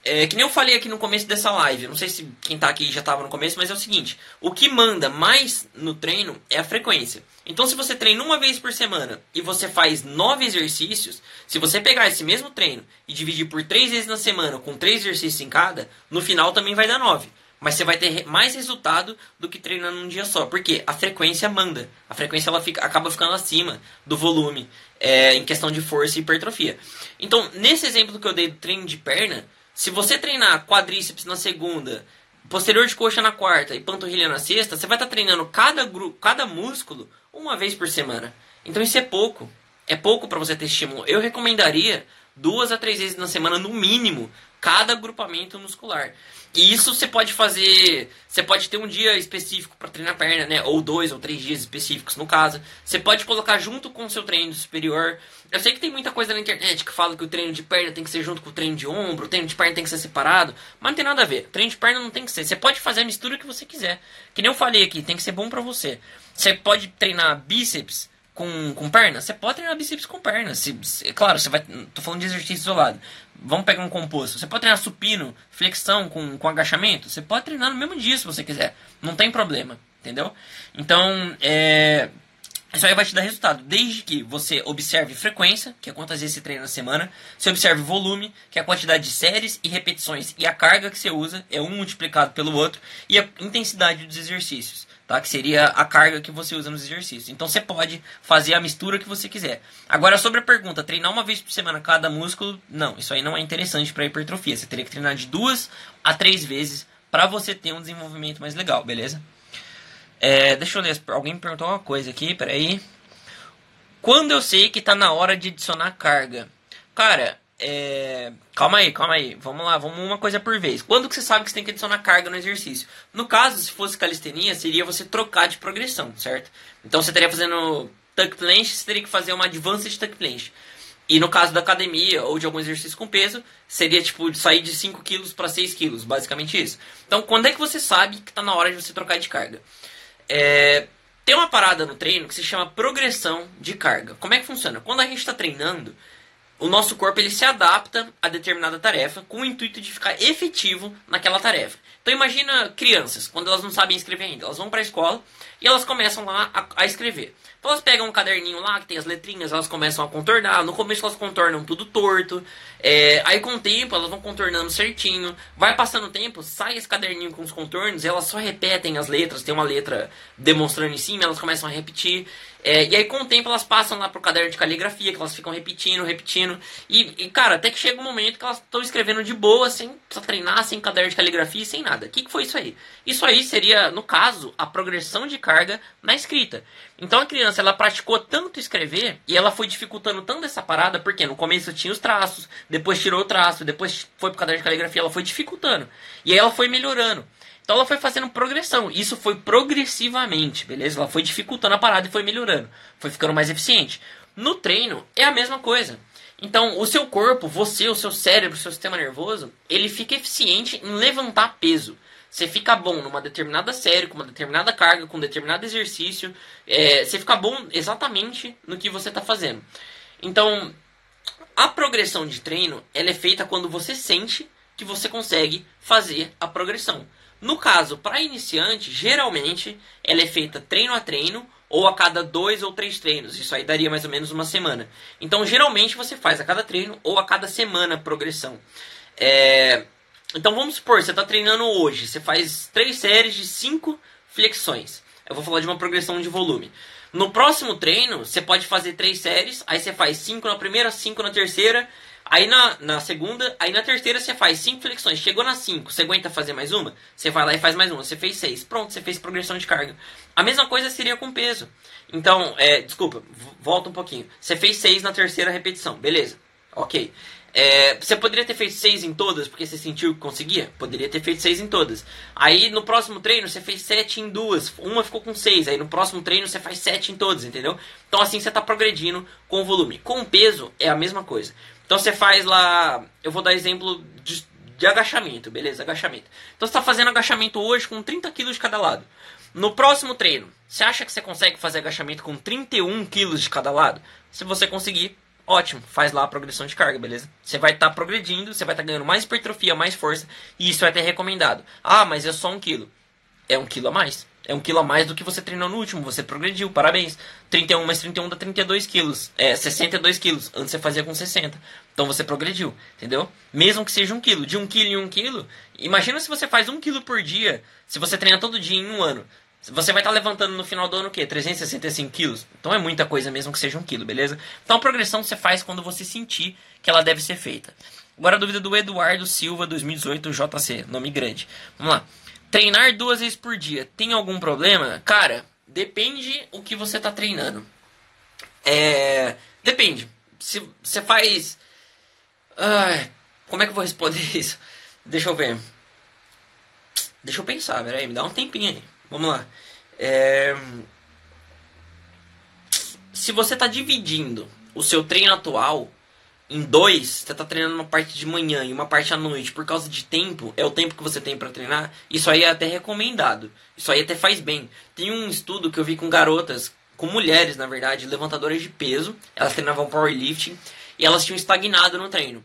é, que nem eu falei aqui no começo dessa live, não sei se quem tá aqui já estava no começo, mas é o seguinte: o que manda mais no treino é a frequência. Então, se você treina uma vez por semana e você faz nove exercícios, se você pegar esse mesmo treino e dividir por três vezes na semana, com três exercícios em cada, no final também vai dar nove. Mas você vai ter mais resultado do que treinando um dia só. Porque a frequência manda. A frequência ela fica, acaba ficando acima do volume é, em questão de força e hipertrofia. Então, nesse exemplo que eu dei do treino de perna, se você treinar quadríceps na segunda, posterior de coxa na quarta e panturrilha na sexta, você vai estar tá treinando cada, grupo, cada músculo uma vez por semana. Então isso é pouco. É pouco para você ter estímulo. Eu recomendaria duas a três vezes na semana, no mínimo, cada agrupamento muscular. E isso você pode fazer. Você pode ter um dia específico para treinar perna, né? Ou dois ou três dias específicos, no caso. Você pode colocar junto com o seu treino superior. Eu sei que tem muita coisa na internet que fala que o treino de perna tem que ser junto com o treino de ombro, o treino de perna tem que ser separado. Mas não tem nada a ver. O treino de perna não tem que ser. Você pode fazer a mistura que você quiser. Que nem eu falei aqui, tem que ser bom para você. Você pode treinar bíceps com, com perna? Você pode treinar bíceps com perna. Se, se, claro, você vai. Tô falando de exercício isolado. Vamos pegar um composto. Você pode treinar supino, flexão com, com agachamento? Você pode treinar no mesmo dia se você quiser. Não tem problema. Entendeu? Então, é, isso aí vai te dar resultado, desde que você observe frequência, que é quantas vezes você treina na semana, você observe volume, que é a quantidade de séries e repetições, e a carga que você usa, é um multiplicado pelo outro, e a intensidade dos exercícios tá? que seria a carga que você usa nos exercícios. Então você pode fazer a mistura que você quiser. Agora, sobre a pergunta, treinar uma vez por semana cada músculo, não, isso aí não é interessante para hipertrofia. Você teria que treinar de duas a três vezes para você ter um desenvolvimento mais legal, beleza? É, deixa eu ler, alguém me perguntou uma coisa aqui, peraí. Quando eu sei que está na hora de adicionar carga? Cara, é... Calma aí, calma aí. Vamos lá, vamos uma coisa por vez. Quando que você sabe que você tem que adicionar carga no exercício? No caso, se fosse calistenia, seria você trocar de progressão, certo? Então você estaria fazendo tuck planche, você teria que fazer uma advanced tuck planche. E no caso da academia ou de algum exercício com peso, seria tipo sair de 5 kg para 6 kg, basicamente isso. Então, quando é que você sabe que está na hora de você trocar de carga? É... Tem uma parada no treino que se chama progressão de carga. Como é que funciona? Quando a gente está treinando, o nosso corpo ele se adapta a determinada tarefa com o intuito de ficar efetivo naquela tarefa. Então imagina crianças, quando elas não sabem escrever ainda, elas vão para a escola e elas começam lá a, a, escrever. Então elas pegam um caderninho lá que tem as letrinhas, elas começam a contornar. No começo elas contornam tudo torto. É, aí com o tempo elas vão contornando certinho. Vai passando o tempo, sai esse caderninho com os contornos, elas só repetem as letras. Tem uma letra demonstrando em cima, elas começam a repetir. É, e aí com o tempo elas passam lá pro caderno de caligrafia, que elas ficam repetindo, repetindo. E, e cara, até que chega um momento que elas estão escrevendo de boa, sem precisar treinar, sem caderno de caligrafia, sem nada. O que, que foi isso aí? Isso aí seria, no caso, a progressão de carga na escrita. Então a criança ela praticou tanto escrever e ela foi dificultando tanto essa parada, porque no começo tinha os traços, depois tirou o traço, depois foi pro caderno de caligrafia, ela foi dificultando. E aí ela foi melhorando. Então ela foi fazendo progressão. Isso foi progressivamente, beleza? Ela foi dificultando a parada e foi melhorando. Foi ficando mais eficiente. No treino é a mesma coisa. Então, o seu corpo, você, o seu cérebro, o seu sistema nervoso, ele fica eficiente em levantar peso. Você fica bom numa determinada série, com uma determinada carga, com um determinado exercício. É, você fica bom exatamente no que você está fazendo. Então, a progressão de treino ela é feita quando você sente que você consegue fazer a progressão. No caso, para iniciante, geralmente ela é feita treino a treino ou a cada dois ou três treinos. Isso aí daria mais ou menos uma semana. Então, geralmente você faz a cada treino ou a cada semana progressão. É... Então, vamos supor, você está treinando hoje, você faz três séries de cinco flexões. Eu vou falar de uma progressão de volume. No próximo treino, você pode fazer três séries, aí você faz cinco na primeira, cinco na terceira, Aí na, na segunda, aí na terceira você faz cinco flexões. Chegou na cinco, você aguenta fazer mais uma? Você vai lá e faz mais uma. Você fez seis. Pronto, você fez progressão de carga. A mesma coisa seria com peso. Então, é, desculpa, volta um pouquinho. Você fez seis na terceira repetição, beleza. Ok. É, você poderia ter feito seis em todas porque você sentiu que conseguia? Poderia ter feito seis em todas. Aí no próximo treino você fez sete em duas, uma ficou com seis. Aí no próximo treino você faz sete em todas, entendeu? Então assim você está progredindo com o volume. Com o peso é a mesma coisa. Então você faz lá, eu vou dar exemplo de, de agachamento, beleza? Agachamento. Então você está fazendo agachamento hoje com 30 kg de cada lado. No próximo treino, você acha que você consegue fazer agachamento com 31 kg de cada lado? Se você conseguir, ótimo, faz lá a progressão de carga, beleza? Você vai estar tá progredindo, você vai estar tá ganhando mais hipertrofia, mais força, e isso é até recomendado. Ah, mas é só um quilo. É um quilo a mais. É um quilo a mais do que você treinou no último, você progrediu, parabéns. 31 mais 31 dá 32 quilos, é 62 quilos, antes você fazia com 60. Então você progrediu, entendeu? Mesmo que seja um quilo, de um quilo em um quilo, imagina se você faz um quilo por dia, se você treina todo dia em um ano. Você vai estar tá levantando no final do ano o quê? 365 quilos? Então é muita coisa mesmo que seja um quilo, beleza? Então a progressão você faz quando você sentir que ela deve ser feita. Agora a dúvida do Eduardo Silva, 2018, JC, nome grande. Vamos lá. Treinar duas vezes por dia, tem algum problema? Cara, depende o que você está treinando. É. Depende. Se você faz. Ai, como é que eu vou responder [LAUGHS] isso? Deixa eu ver. Deixa eu pensar, peraí, me dá um tempinho aí. Vamos lá. É... Se você está dividindo o seu treino atual em dois, você está treinando uma parte de manhã e uma parte à noite por causa de tempo, é o tempo que você tem para treinar, isso aí é até recomendado. Isso aí até faz bem. Tem um estudo que eu vi com garotas, com mulheres, na verdade, levantadoras de peso, elas treinavam powerlifting e elas tinham estagnado no treino.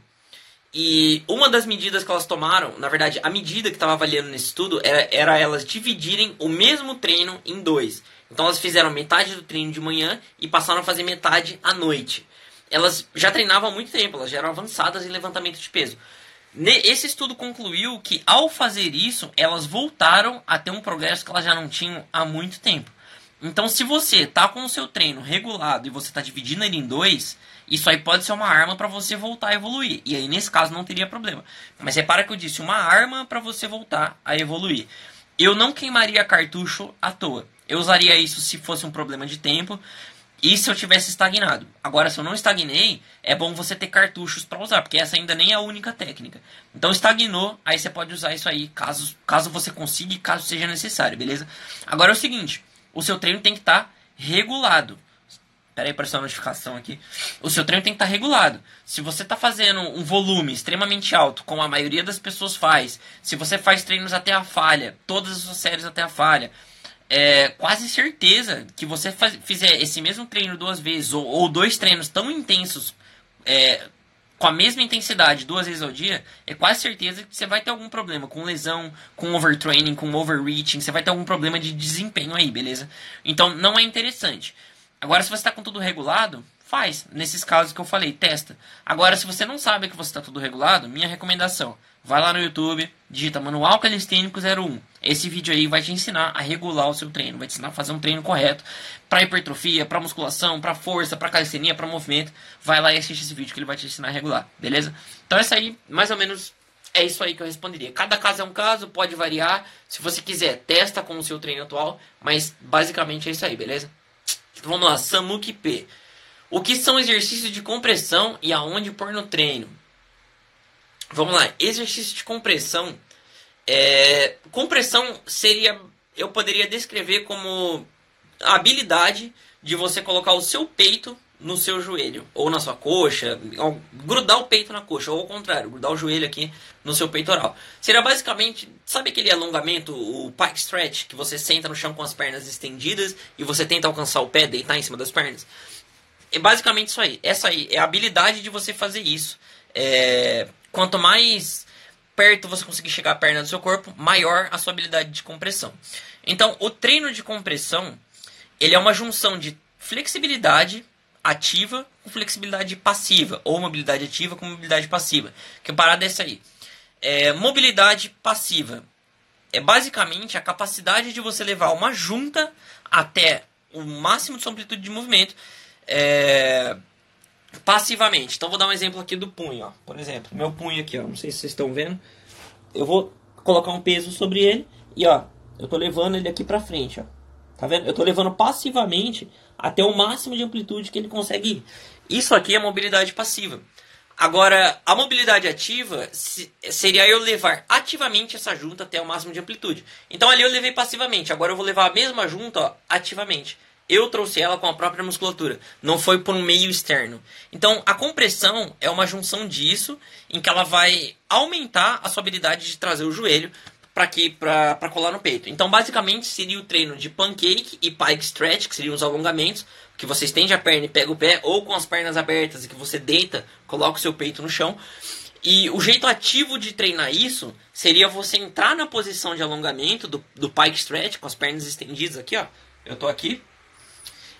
E uma das medidas que elas tomaram, na verdade, a medida que estava avaliando nesse estudo era, era elas dividirem o mesmo treino em dois. Então elas fizeram metade do treino de manhã e passaram a fazer metade à noite. Elas já treinavam há muito tempo, elas já eram avançadas em levantamento de peso. Esse estudo concluiu que ao fazer isso, elas voltaram a ter um progresso que elas já não tinham há muito tempo. Então, se você está com o seu treino regulado e você está dividindo ele em dois, isso aí pode ser uma arma para você voltar a evoluir. E aí, nesse caso, não teria problema. Mas repara que eu disse uma arma para você voltar a evoluir. Eu não queimaria cartucho à toa. Eu usaria isso se fosse um problema de tempo e se eu tivesse estagnado. Agora, se eu não estagnei, é bom você ter cartuchos para usar, porque essa ainda nem é a única técnica. Então, estagnou, aí você pode usar isso aí, caso, caso você consiga e caso seja necessário, beleza? Agora é o seguinte, o seu treino tem que estar tá regulado. Pera aí, apareceu uma notificação aqui. O seu treino tem que estar tá regulado. Se você está fazendo um volume extremamente alto, como a maioria das pessoas faz, se você faz treinos até a falha, todas as suas séries até a falha, é quase certeza que você faz, fizer esse mesmo treino duas vezes, ou, ou dois treinos tão intensos, é, com a mesma intensidade duas vezes ao dia, é quase certeza que você vai ter algum problema com lesão, com overtraining, com overreaching, você vai ter algum problema de desempenho aí, beleza? Então não é interessante. Agora, se você está com tudo regulado, faz. Nesses casos que eu falei, testa. Agora, se você não sabe que você está tudo regulado, minha recomendação, vai lá no YouTube, digita Manual Calistênico 01. Esse vídeo aí vai te ensinar a regular o seu treino, vai te ensinar a fazer um treino correto para hipertrofia, para musculação, para força, para calistenia, para movimento. Vai lá e assiste esse vídeo que ele vai te ensinar a regular, beleza? Então essa aí, mais ou menos é isso aí que eu responderia. Cada caso é um caso, pode variar. Se você quiser, testa com o seu treino atual, mas basicamente é isso aí, beleza? Vamos lá, Samuki P. O que são exercícios de compressão e aonde pôr no treino? Vamos lá, exercício de compressão. É, compressão seria, eu poderia descrever como a habilidade de você colocar o seu peito no seu joelho ou na sua coxa, grudar o peito na coxa, ou ao contrário, grudar o joelho aqui no seu peitoral. Seria basicamente, sabe aquele alongamento, o pike stretch, que você senta no chão com as pernas estendidas e você tenta alcançar o pé, deitar em cima das pernas? É basicamente isso aí. Essa aí é a habilidade de você fazer isso. É, quanto mais perto você conseguir chegar à perna do seu corpo, maior a sua habilidade de compressão. Então, o treino de compressão, ele é uma junção de flexibilidade ativa com flexibilidade passiva, ou mobilidade ativa com mobilidade passiva. Que parada é essa aí? É, mobilidade passiva é basicamente a capacidade de você levar uma junta até o máximo de sua amplitude de movimento é, passivamente. Então vou dar um exemplo aqui do punho, ó. Por exemplo, meu punho aqui, ó, não sei se vocês estão vendo. Eu vou colocar um peso sobre ele e ó, eu tô levando ele aqui para frente, ó. Tá vendo? Eu tô levando passivamente até o máximo de amplitude que ele consegue ir. Isso aqui é mobilidade passiva. Agora, a mobilidade ativa seria eu levar ativamente essa junta até o máximo de amplitude. Então ali eu levei passivamente, agora eu vou levar a mesma junta ó, ativamente. Eu trouxe ela com a própria musculatura, não foi por um meio externo. Então a compressão é uma junção disso, em que ela vai aumentar a sua habilidade de trazer o joelho para aqui para colar no peito. Então, basicamente seria o treino de pancake e pike stretch, que seriam os alongamentos, que você estende a perna e pega o pé, ou com as pernas abertas e que você deita, coloca o seu peito no chão. E o jeito ativo de treinar isso seria você entrar na posição de alongamento do, do pike stretch, com as pernas estendidas aqui, ó. Eu tô aqui.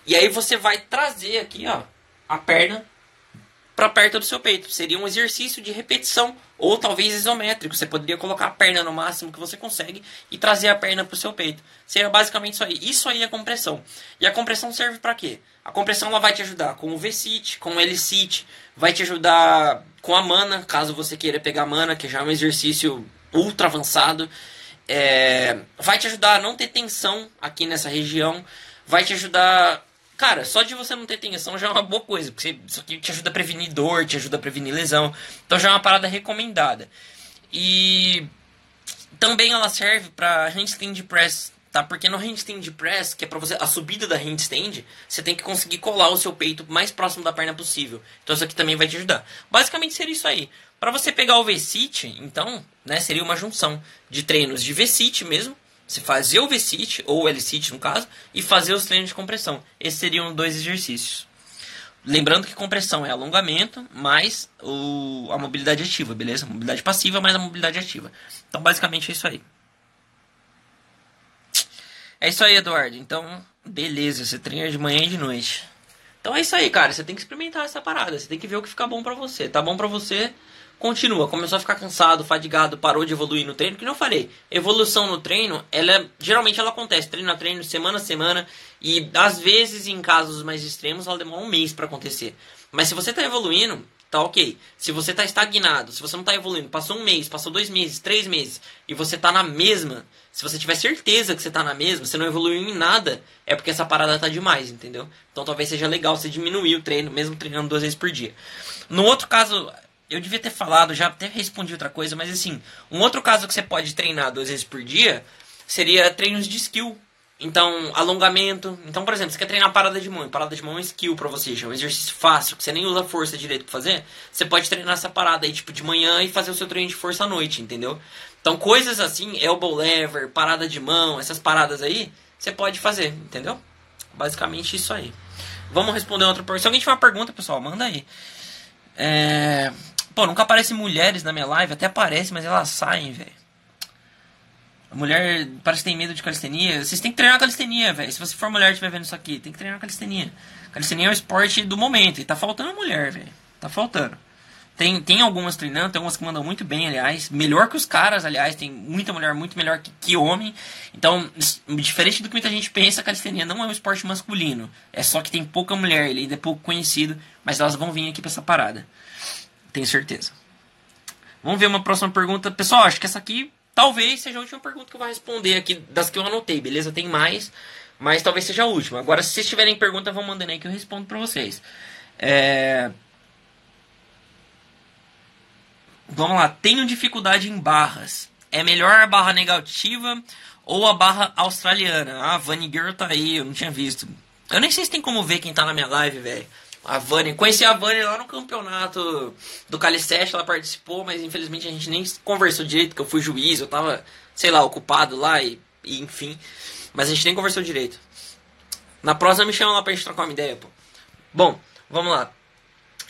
E aí você vai trazer aqui, ó, a perna para perto do seu peito. Seria um exercício de repetição ou talvez isométrico. Você poderia colocar a perna no máximo que você consegue e trazer a perna para o seu peito. Seria basicamente isso aí. Isso aí é compressão. E a compressão serve para quê? A compressão ela vai te ajudar com o V-sit, com o L-sit, vai te ajudar com a mana, caso você queira pegar mana, que já é um exercício ultra avançado. É, vai te ajudar a não ter tensão aqui nessa região. Vai te ajudar Cara, só de você não ter tensão já é uma boa coisa, porque isso aqui te ajuda a prevenir dor, te ajuda a prevenir lesão. Então já é uma parada recomendada. E também ela serve para handstand press, tá? Porque no handstand press, que é para você a subida da handstand, você tem que conseguir colar o seu peito mais próximo da perna possível. Então isso aqui também vai te ajudar. Basicamente seria isso aí. Para você pegar o V-sit, então, né, seria uma junção de treinos de V-sit mesmo você fazer o V-sit, ou L-sit no caso, e fazer os treinos de compressão. Esses seriam dois exercícios. Lembrando que compressão é alongamento mais o, a mobilidade ativa, beleza? Mobilidade passiva mais a mobilidade ativa. Então, basicamente é isso aí. É isso aí, Eduardo. Então, beleza. Você treina de manhã e de noite. Então é isso aí, cara. Você tem que experimentar essa parada. Você tem que ver o que fica bom pra você. Tá bom pra você? Continua, começou a ficar cansado, fadigado, parou de evoluir no treino, que não falei. Evolução no treino, ela geralmente ela acontece treino a treino, semana a semana, e às vezes em casos mais extremos ela demora um mês para acontecer. Mas se você tá evoluindo, tá ok. Se você tá estagnado, se você não tá evoluindo, passou um mês, passou dois meses, três meses, e você tá na mesma, se você tiver certeza que você tá na mesma, você não evoluiu em nada, é porque essa parada tá demais, entendeu? Então talvez seja legal você diminuir o treino, mesmo treinando duas vezes por dia. No outro caso, eu devia ter falado, já até respondi outra coisa, mas assim, um outro caso que você pode treinar duas vezes por dia seria treinos de skill. Então, alongamento. Então, por exemplo, você quer treinar parada de mão. Parada de mão é skill pra você, já é um exercício fácil, que você nem usa força direito pra fazer. Você pode treinar essa parada aí, tipo, de manhã e fazer o seu treino de força à noite, entendeu? Então, coisas assim, elbow lever, parada de mão, essas paradas aí, você pode fazer, entendeu? Basicamente isso aí. Vamos responder outra pergunta. Se alguém tiver uma pergunta, pessoal, manda aí. É... Pô, nunca aparecem mulheres na minha live, até aparece, mas elas saem, velho. A mulher parece que tem medo de calistenia. Vocês têm que treinar calistenia, velho. Se você for mulher e estiver vendo isso aqui, tem que treinar calistenia. Calistenia é o esporte do momento. E tá faltando mulher, velho. Tá faltando. Tem, tem algumas treinando, tem algumas que mandam muito bem, aliás. Melhor que os caras, aliás. Tem muita mulher muito melhor que, que homem. Então, diferente do que muita gente pensa, a calistenia não é um esporte masculino. É só que tem pouca mulher, ele ainda é pouco conhecido. Mas elas vão vir aqui pra essa parada. Tenho certeza. Vamos ver uma próxima pergunta. Pessoal, acho que essa aqui talvez seja a última pergunta que eu vou responder aqui das que eu anotei, beleza? Tem mais, mas talvez seja a última. Agora, se vocês tiverem pergunta, vão mandando aí que eu respondo pra vocês. É... Vamos lá. Tenho dificuldade em barras. É melhor a barra negativa ou a barra australiana? Ah, Vani Girl tá aí, eu não tinha visto. Eu nem sei se tem como ver quem tá na minha live, velho. A Vani, conheci a Vani lá no campeonato do Calicete, ela participou, mas infelizmente a gente nem conversou direito, porque eu fui juiz, eu tava, sei lá, ocupado lá e, e enfim. Mas a gente nem conversou direito. Na próxima me chama lá pra gente trocar uma ideia, pô. Bom, vamos lá.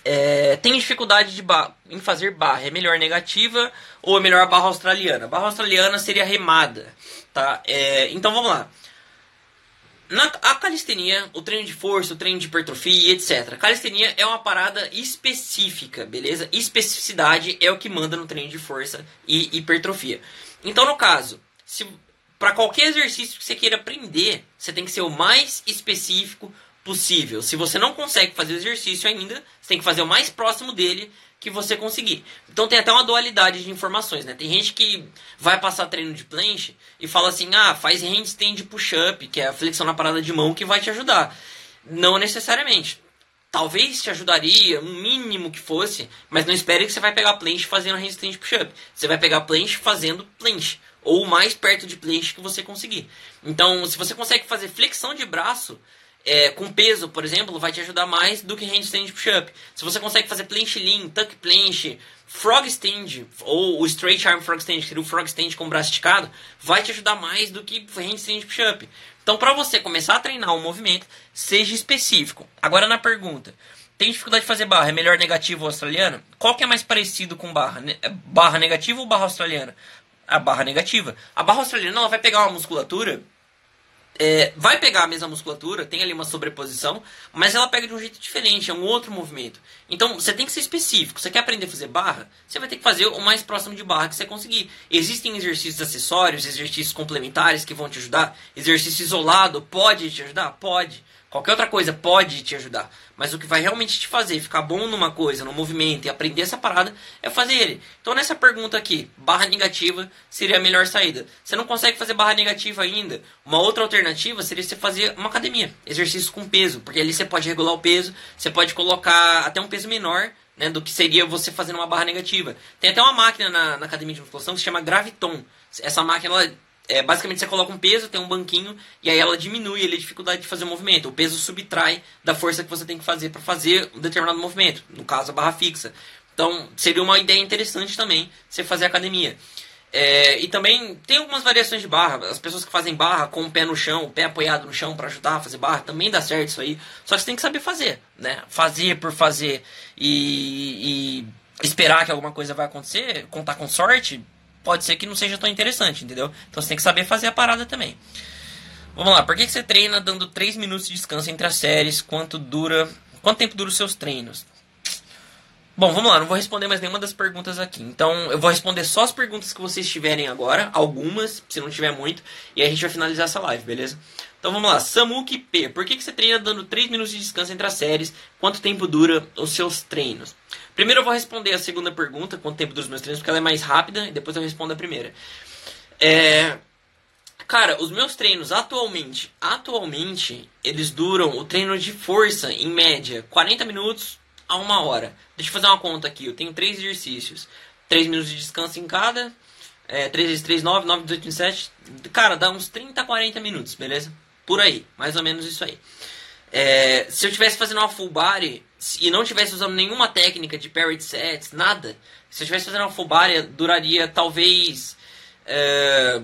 É, tem dificuldade de em fazer barra. É melhor negativa ou é melhor barra australiana? Barra australiana seria remada, tá? É, então vamos lá. Na, a calistenia, o treino de força, o treino de hipertrofia, etc. Calistenia é uma parada específica, beleza? Especificidade é o que manda no treino de força e hipertrofia. Então, no caso, se para qualquer exercício que você queira aprender, você tem que ser o mais específico possível. Se você não consegue fazer o exercício ainda, você tem que fazer o mais próximo dele que você conseguir. Então tem até uma dualidade de informações, né? Tem gente que vai passar treino de planche e fala assim: "Ah, faz handstand push-up, que é a flexão na parada de mão que vai te ajudar". Não necessariamente. Talvez te ajudaria, um mínimo que fosse, mas não espere que você vai pegar planche fazendo handstand push-up. Você vai pegar planche fazendo planche ou mais perto de planche que você conseguir. Então, se você consegue fazer flexão de braço, é, com peso, por exemplo, vai te ajudar mais do que handstand push-up. Se você consegue fazer planche lean, tuck planche, frog stand, ou o straight arm frog stand, que seria o frog stand com o braço esticado, vai te ajudar mais do que handstand push-up. Então, para você começar a treinar um movimento, seja específico. Agora, na pergunta, tem dificuldade de fazer barra, é melhor negativo ou australiana? Qual que é mais parecido com barra? Barra negativa ou barra australiana? A barra negativa. A barra australiana ela vai pegar uma musculatura é, vai pegar a mesma musculatura, tem ali uma sobreposição, mas ela pega de um jeito diferente, é um outro movimento. Então você tem que ser específico. Você quer aprender a fazer barra? Você vai ter que fazer o mais próximo de barra que você conseguir. Existem exercícios acessórios, exercícios complementares que vão te ajudar. Exercício isolado pode te ajudar? Pode. Qualquer outra coisa pode te ajudar. Mas o que vai realmente te fazer ficar bom numa coisa, no movimento e aprender essa parada é fazer ele. Então nessa pergunta aqui, barra negativa seria a melhor saída. Você não consegue fazer barra negativa ainda. Uma outra alternativa seria você fazer uma academia, exercício com peso, porque ali você pode regular o peso, você pode colocar até um peso menor né, do que seria você fazendo uma barra negativa. Tem até uma máquina na, na academia de musculação que se chama Graviton. Essa máquina ela é, basicamente você coloca um peso, tem um banquinho, e aí ela diminui a dificuldade de fazer o movimento. O peso subtrai da força que você tem que fazer para fazer um determinado movimento, no caso a barra fixa. Então seria uma ideia interessante também você fazer academia. É, e também tem algumas variações de barra. As pessoas que fazem barra com o pé no chão, o pé apoiado no chão para ajudar a fazer barra, também dá certo isso aí. Só que você tem que saber fazer, né? Fazer por fazer e, e esperar que alguma coisa vai acontecer, contar com sorte, pode ser que não seja tão interessante, entendeu? Então você tem que saber fazer a parada também. Vamos lá, por que, você treina dando 3 minutos de descanso entre as séries? Quanto dura. Quanto tempo dura os seus treinos? Bom, vamos lá, não vou responder mais nenhuma das perguntas aqui. Então, eu vou responder só as perguntas que vocês tiverem agora, algumas, se não tiver muito, e a gente vai finalizar essa live, beleza? Então vamos lá, Samuki P. Por que, que você treina dando 3 minutos de descanso entre as séries? Quanto tempo dura os seus treinos? Primeiro eu vou responder a segunda pergunta, quanto tempo dura os meus treinos, porque ela é mais rápida, e depois eu respondo a primeira. É... Cara, os meus treinos atualmente, atualmente, eles duram o treino de força, em média, 40 minutos a uma hora. Deixa eu fazer uma conta aqui, eu tenho três exercícios. 3 minutos de descanso em cada, é, 3 vezes 3, 9, 9, 18, 27. Cara, dá uns 30, 40 minutos, beleza? Por aí, mais ou menos isso aí. É, se eu tivesse fazendo uma full body, e não tivesse usando nenhuma técnica de parry sets, nada, se eu estivesse fazendo uma body, duraria talvez é,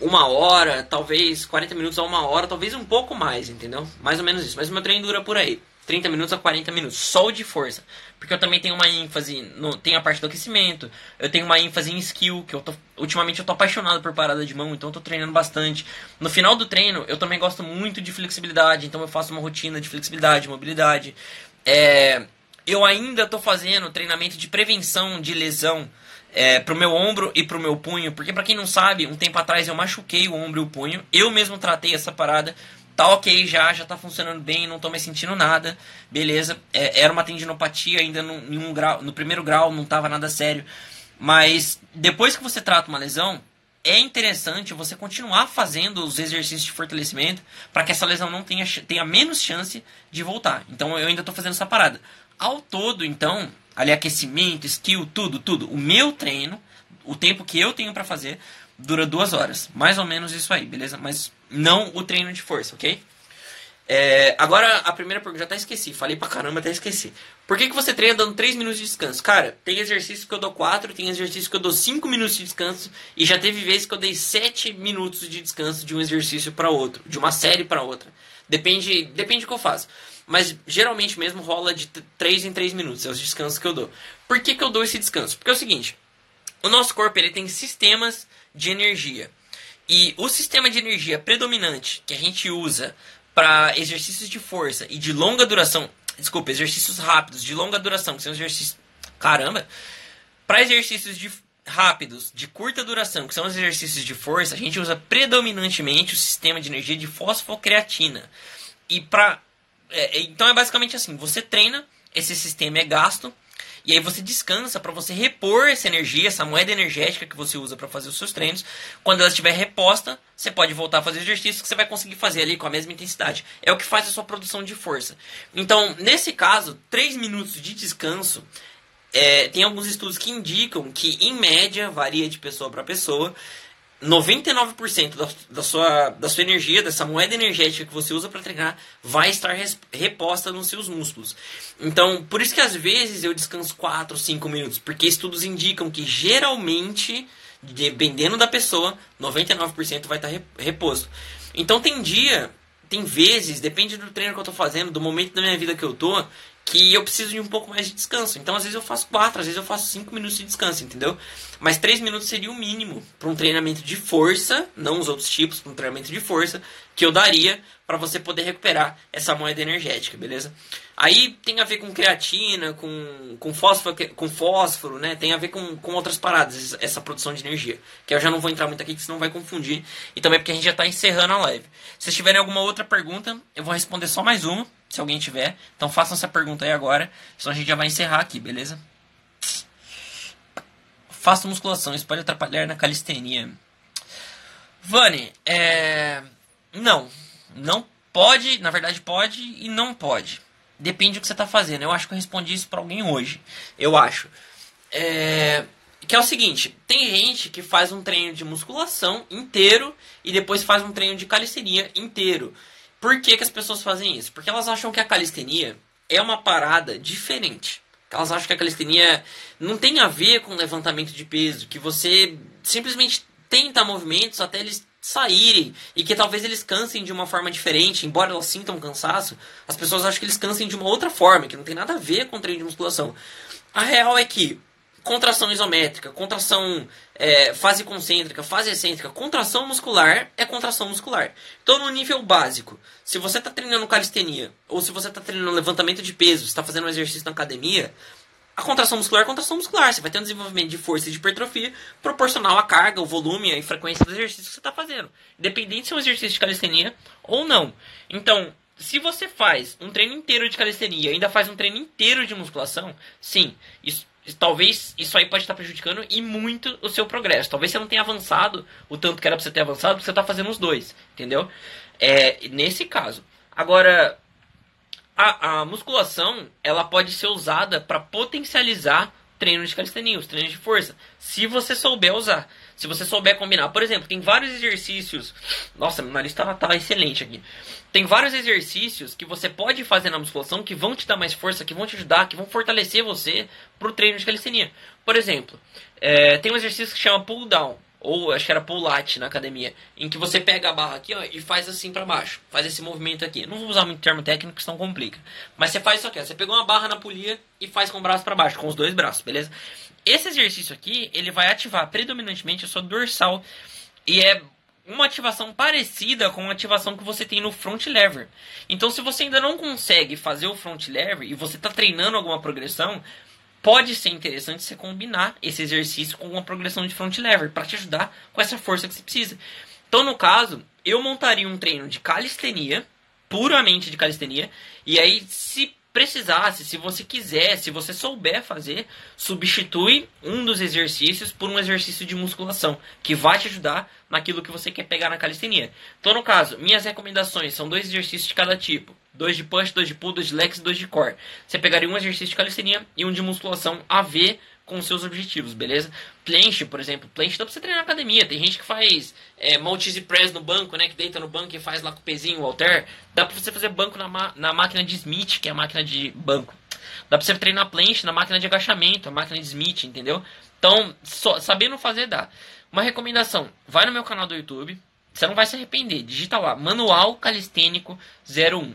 uma hora, talvez 40 minutos a uma hora, talvez um pouco mais, entendeu? Mais ou menos isso. Mas o meu treino dura por aí. 30 minutos a 40 minutos, só o de força. Porque eu também tenho uma ênfase, no, tem a parte do aquecimento, eu tenho uma ênfase em skill, que eu tô, ultimamente eu tô apaixonado por parada de mão, então eu tô treinando bastante. No final do treino, eu também gosto muito de flexibilidade, então eu faço uma rotina de flexibilidade, mobilidade. É, eu ainda tô fazendo treinamento de prevenção de lesão é, pro meu ombro e pro meu punho, porque para quem não sabe, um tempo atrás eu machuquei o ombro e o punho, eu mesmo tratei essa parada, tá ok já, já tá funcionando bem, não tô mais sentindo nada, beleza. É, era uma tendinopatia ainda no, um grau, no primeiro grau, não tava nada sério. Mas depois que você trata uma lesão, é interessante você continuar fazendo os exercícios de fortalecimento para que essa lesão não tenha, tenha menos chance de voltar. Então eu ainda estou fazendo essa parada. Ao todo, então, ali aquecimento, skill, tudo, tudo. O meu treino, o tempo que eu tenho para fazer, dura duas horas. Mais ou menos isso aí, beleza? Mas não o treino de força, ok? É, agora, a primeira pergunta, já até esqueci. Falei pra caramba, até esqueci. Por que, que você treina dando 3 minutos de descanso? Cara, tem exercício que eu dou 4, tem exercício que eu dou 5 minutos de descanso. E já teve vezes que eu dei 7 minutos de descanso de um exercício para outro, de uma série para outra. Depende, depende do que eu faço. Mas geralmente mesmo rola de 3 em 3 minutos, é os descansos que eu dou. Por que, que eu dou esse descanso? Porque é o seguinte: o nosso corpo ele tem sistemas de energia. E o sistema de energia predominante que a gente usa para exercícios de força e de longa duração, desculpa, exercícios rápidos de longa duração, que são exercícios, caramba, para exercícios de rápidos, de curta duração, que são os exercícios de força, a gente usa predominantemente o sistema de energia de fosfocreatina. E para é, então é basicamente assim, você treina, esse sistema é gasto e aí você descansa para você repor essa energia, essa moeda energética que você usa para fazer os seus treinos. Quando ela estiver reposta, você pode voltar a fazer exercícios que você vai conseguir fazer ali com a mesma intensidade. É o que faz a sua produção de força. Então, nesse caso, 3 minutos de descanso é, tem alguns estudos que indicam que, em média, varia de pessoa para pessoa, 99% da, da, sua, da sua energia, dessa moeda energética que você usa para treinar, vai estar res, reposta nos seus músculos. Então, por isso que às vezes eu descanso 4, 5 minutos, porque estudos indicam que geralmente, dependendo da pessoa, 99% vai estar reposto. Então, tem dia, tem vezes, depende do treino que eu estou fazendo, do momento da minha vida que eu tô, que eu preciso de um pouco mais de descanso. Então, às vezes eu faço 4, às vezes eu faço 5 minutos de descanso, entendeu? Mas 3 minutos seria o mínimo para um treinamento de força, não os outros tipos, para um treinamento de força, que eu daria para você poder recuperar essa moeda energética, beleza? Aí tem a ver com creatina, com, com, fósforo, com fósforo, né? Tem a ver com, com outras paradas, essa produção de energia. Que eu já não vou entrar muito aqui, que senão vai confundir. E também porque a gente já está encerrando a live. Se vocês tiverem alguma outra pergunta, eu vou responder só mais uma se alguém tiver. Então façam essa pergunta aí agora, senão a gente já vai encerrar aqui, beleza? Faça musculação, isso pode atrapalhar na calistenia. Vani, é... Não, não pode, na verdade pode e não pode. Depende do que você está fazendo. Eu acho que eu respondi isso para alguém hoje. Eu acho. É... Que é o seguinte, tem gente que faz um treino de musculação inteiro e depois faz um treino de calistenia inteiro. Por que, que as pessoas fazem isso? Porque elas acham que a calistenia é uma parada diferente. Elas acham que a calistenia não tem a ver com levantamento de peso, que você simplesmente tenta movimentos até eles saírem e que talvez eles cansem de uma forma diferente, embora elas sintam cansaço, as pessoas acham que eles cansem de uma outra forma, que não tem nada a ver com treino de musculação. A real é que contração isométrica, contração é, fase concêntrica, fase excêntrica, contração muscular é contração muscular. Então, no nível básico, se você está treinando calistenia ou se você está treinando levantamento de peso, está fazendo um exercício na academia, a contração muscular é contração muscular. Você vai ter um desenvolvimento de força e de hipertrofia proporcional à carga, o volume e frequência do exercício que você está fazendo. Independente se é um exercício de calistenia ou não. Então, se você faz um treino inteiro de calistenia e ainda faz um treino inteiro de musculação, sim, isso talvez isso aí pode estar prejudicando e muito o seu progresso. Talvez você não tenha avançado o tanto que era para você ter avançado, porque você está fazendo os dois, entendeu? É, nesse caso. Agora, a, a musculação ela pode ser usada para potencializar treinos de calistenia, os treinos de força, se você souber usar. Se você souber combinar. Por exemplo, tem vários exercícios. Nossa, meu nariz tá, tá excelente aqui. Tem vários exercícios que você pode fazer na musculação que vão te dar mais força, que vão te ajudar, que vão fortalecer você pro treino de calistenia. Por exemplo, é, tem um exercício que chama pull down ou acho que era pull lat na academia, em que você pega a barra aqui ó, e faz assim para baixo, faz esse movimento aqui. Não vou usar muito termo técnico, senão complica. Mas você faz isso aqui, ó. você pegou uma barra na polia e faz com o braço para baixo, com os dois braços, beleza? Esse exercício aqui, ele vai ativar predominantemente a sua dorsal e é uma ativação parecida com a ativação que você tem no front lever. Então, se você ainda não consegue fazer o front lever e você está treinando alguma progressão, pode ser interessante você combinar esse exercício com uma progressão de front lever para te ajudar com essa força que você precisa. Então, no caso, eu montaria um treino de calistenia, puramente de calistenia, e aí, se precisasse, se você quiser, se você souber fazer, substitui um dos exercícios por um exercício de musculação, que vai te ajudar naquilo que você quer pegar na calistenia. Então, no caso, minhas recomendações são dois exercícios de cada tipo. Dois de punch, dois de pull, dois de legs, dois de core. Você pegaria um exercício de calistenia e um de musculação a ver com seus objetivos, beleza? Planche, por exemplo, planche dá pra você treinar na academia. Tem gente que faz é, multi press no banco, né? Que deita no banco e faz lá com o pezinho, o alter. Dá pra você fazer banco na, na máquina de Smith, que é a máquina de banco. Dá pra você treinar planche na máquina de agachamento, a máquina de Smith, entendeu? Então, só, sabendo fazer dá. Uma recomendação, vai no meu canal do YouTube, você não vai se arrepender. Digita lá, Manual Calistênico 01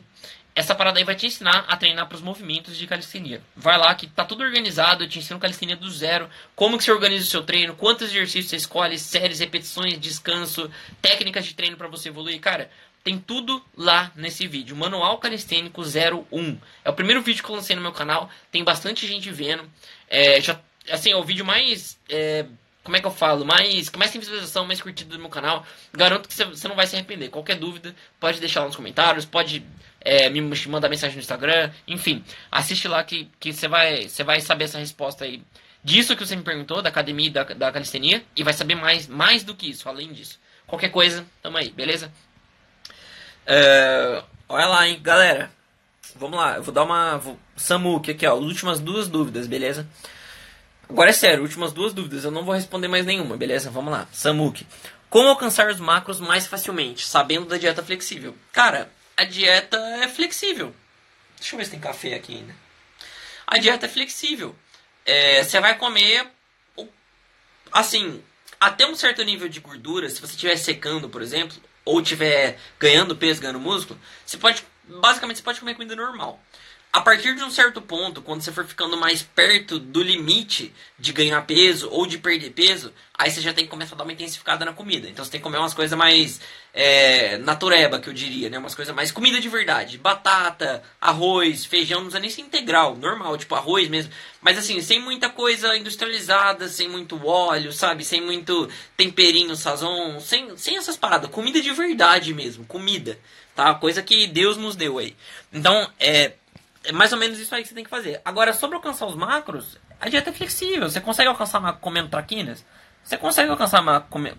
essa parada aí vai te ensinar a treinar para os movimentos de calistenia. Vai lá que tá tudo organizado, eu te ensino calistenia do zero, como que você organiza o seu treino, quantos exercícios você escolhe, séries, repetições, descanso, técnicas de treino para você evoluir. Cara, tem tudo lá nesse vídeo. Manual Calistênico 01. É o primeiro vídeo que eu lancei no meu canal. Tem bastante gente vendo. É, já, assim, é o vídeo mais. É, como é que eu falo? Mais, que mais tem visualização, mais curtido do meu canal. Garanto que você não vai se arrepender. Qualquer dúvida, pode deixar lá nos comentários, pode é, me mandar mensagem no Instagram, enfim, assiste lá que, você vai, vai saber essa resposta aí disso que você me perguntou, da academia e da, da calistenia, e vai saber mais, mais do que isso, além disso. Qualquer coisa, tamo aí, beleza? É, olha lá, hein, galera. Vamos lá, eu vou dar uma. Vou, Samuque aqui, ó. As últimas duas dúvidas, beleza? Agora é sério, últimas duas dúvidas, eu não vou responder mais nenhuma, beleza? Vamos lá. Samuki. Como alcançar os macros mais facilmente, sabendo da dieta flexível? Cara, a dieta é flexível. Deixa eu ver se tem café aqui ainda. A dieta é flexível. É, você vai comer assim, até um certo nível de gordura, se você estiver secando, por exemplo, ou estiver ganhando peso, ganhando músculo, você pode, basicamente, você pode comer comida normal. A partir de um certo ponto, quando você for ficando mais perto do limite de ganhar peso ou de perder peso, aí você já tem que começar a dar uma intensificada na comida. Então você tem que comer umas coisas mais é, natureba, que eu diria, né? Umas coisas mais comida de verdade. Batata, arroz, feijão, não precisa nem ser integral, normal, tipo arroz mesmo. Mas assim, sem muita coisa industrializada, sem muito óleo, sabe? Sem muito temperinho, sazon, sem, sem essas paradas. Comida de verdade mesmo, comida, tá? Coisa que Deus nos deu aí. Então, é é mais ou menos isso aí que você tem que fazer. Agora, sobre alcançar os macros, a dieta é flexível. Você consegue alcançar macro comendo traquinas? Você consegue alcançar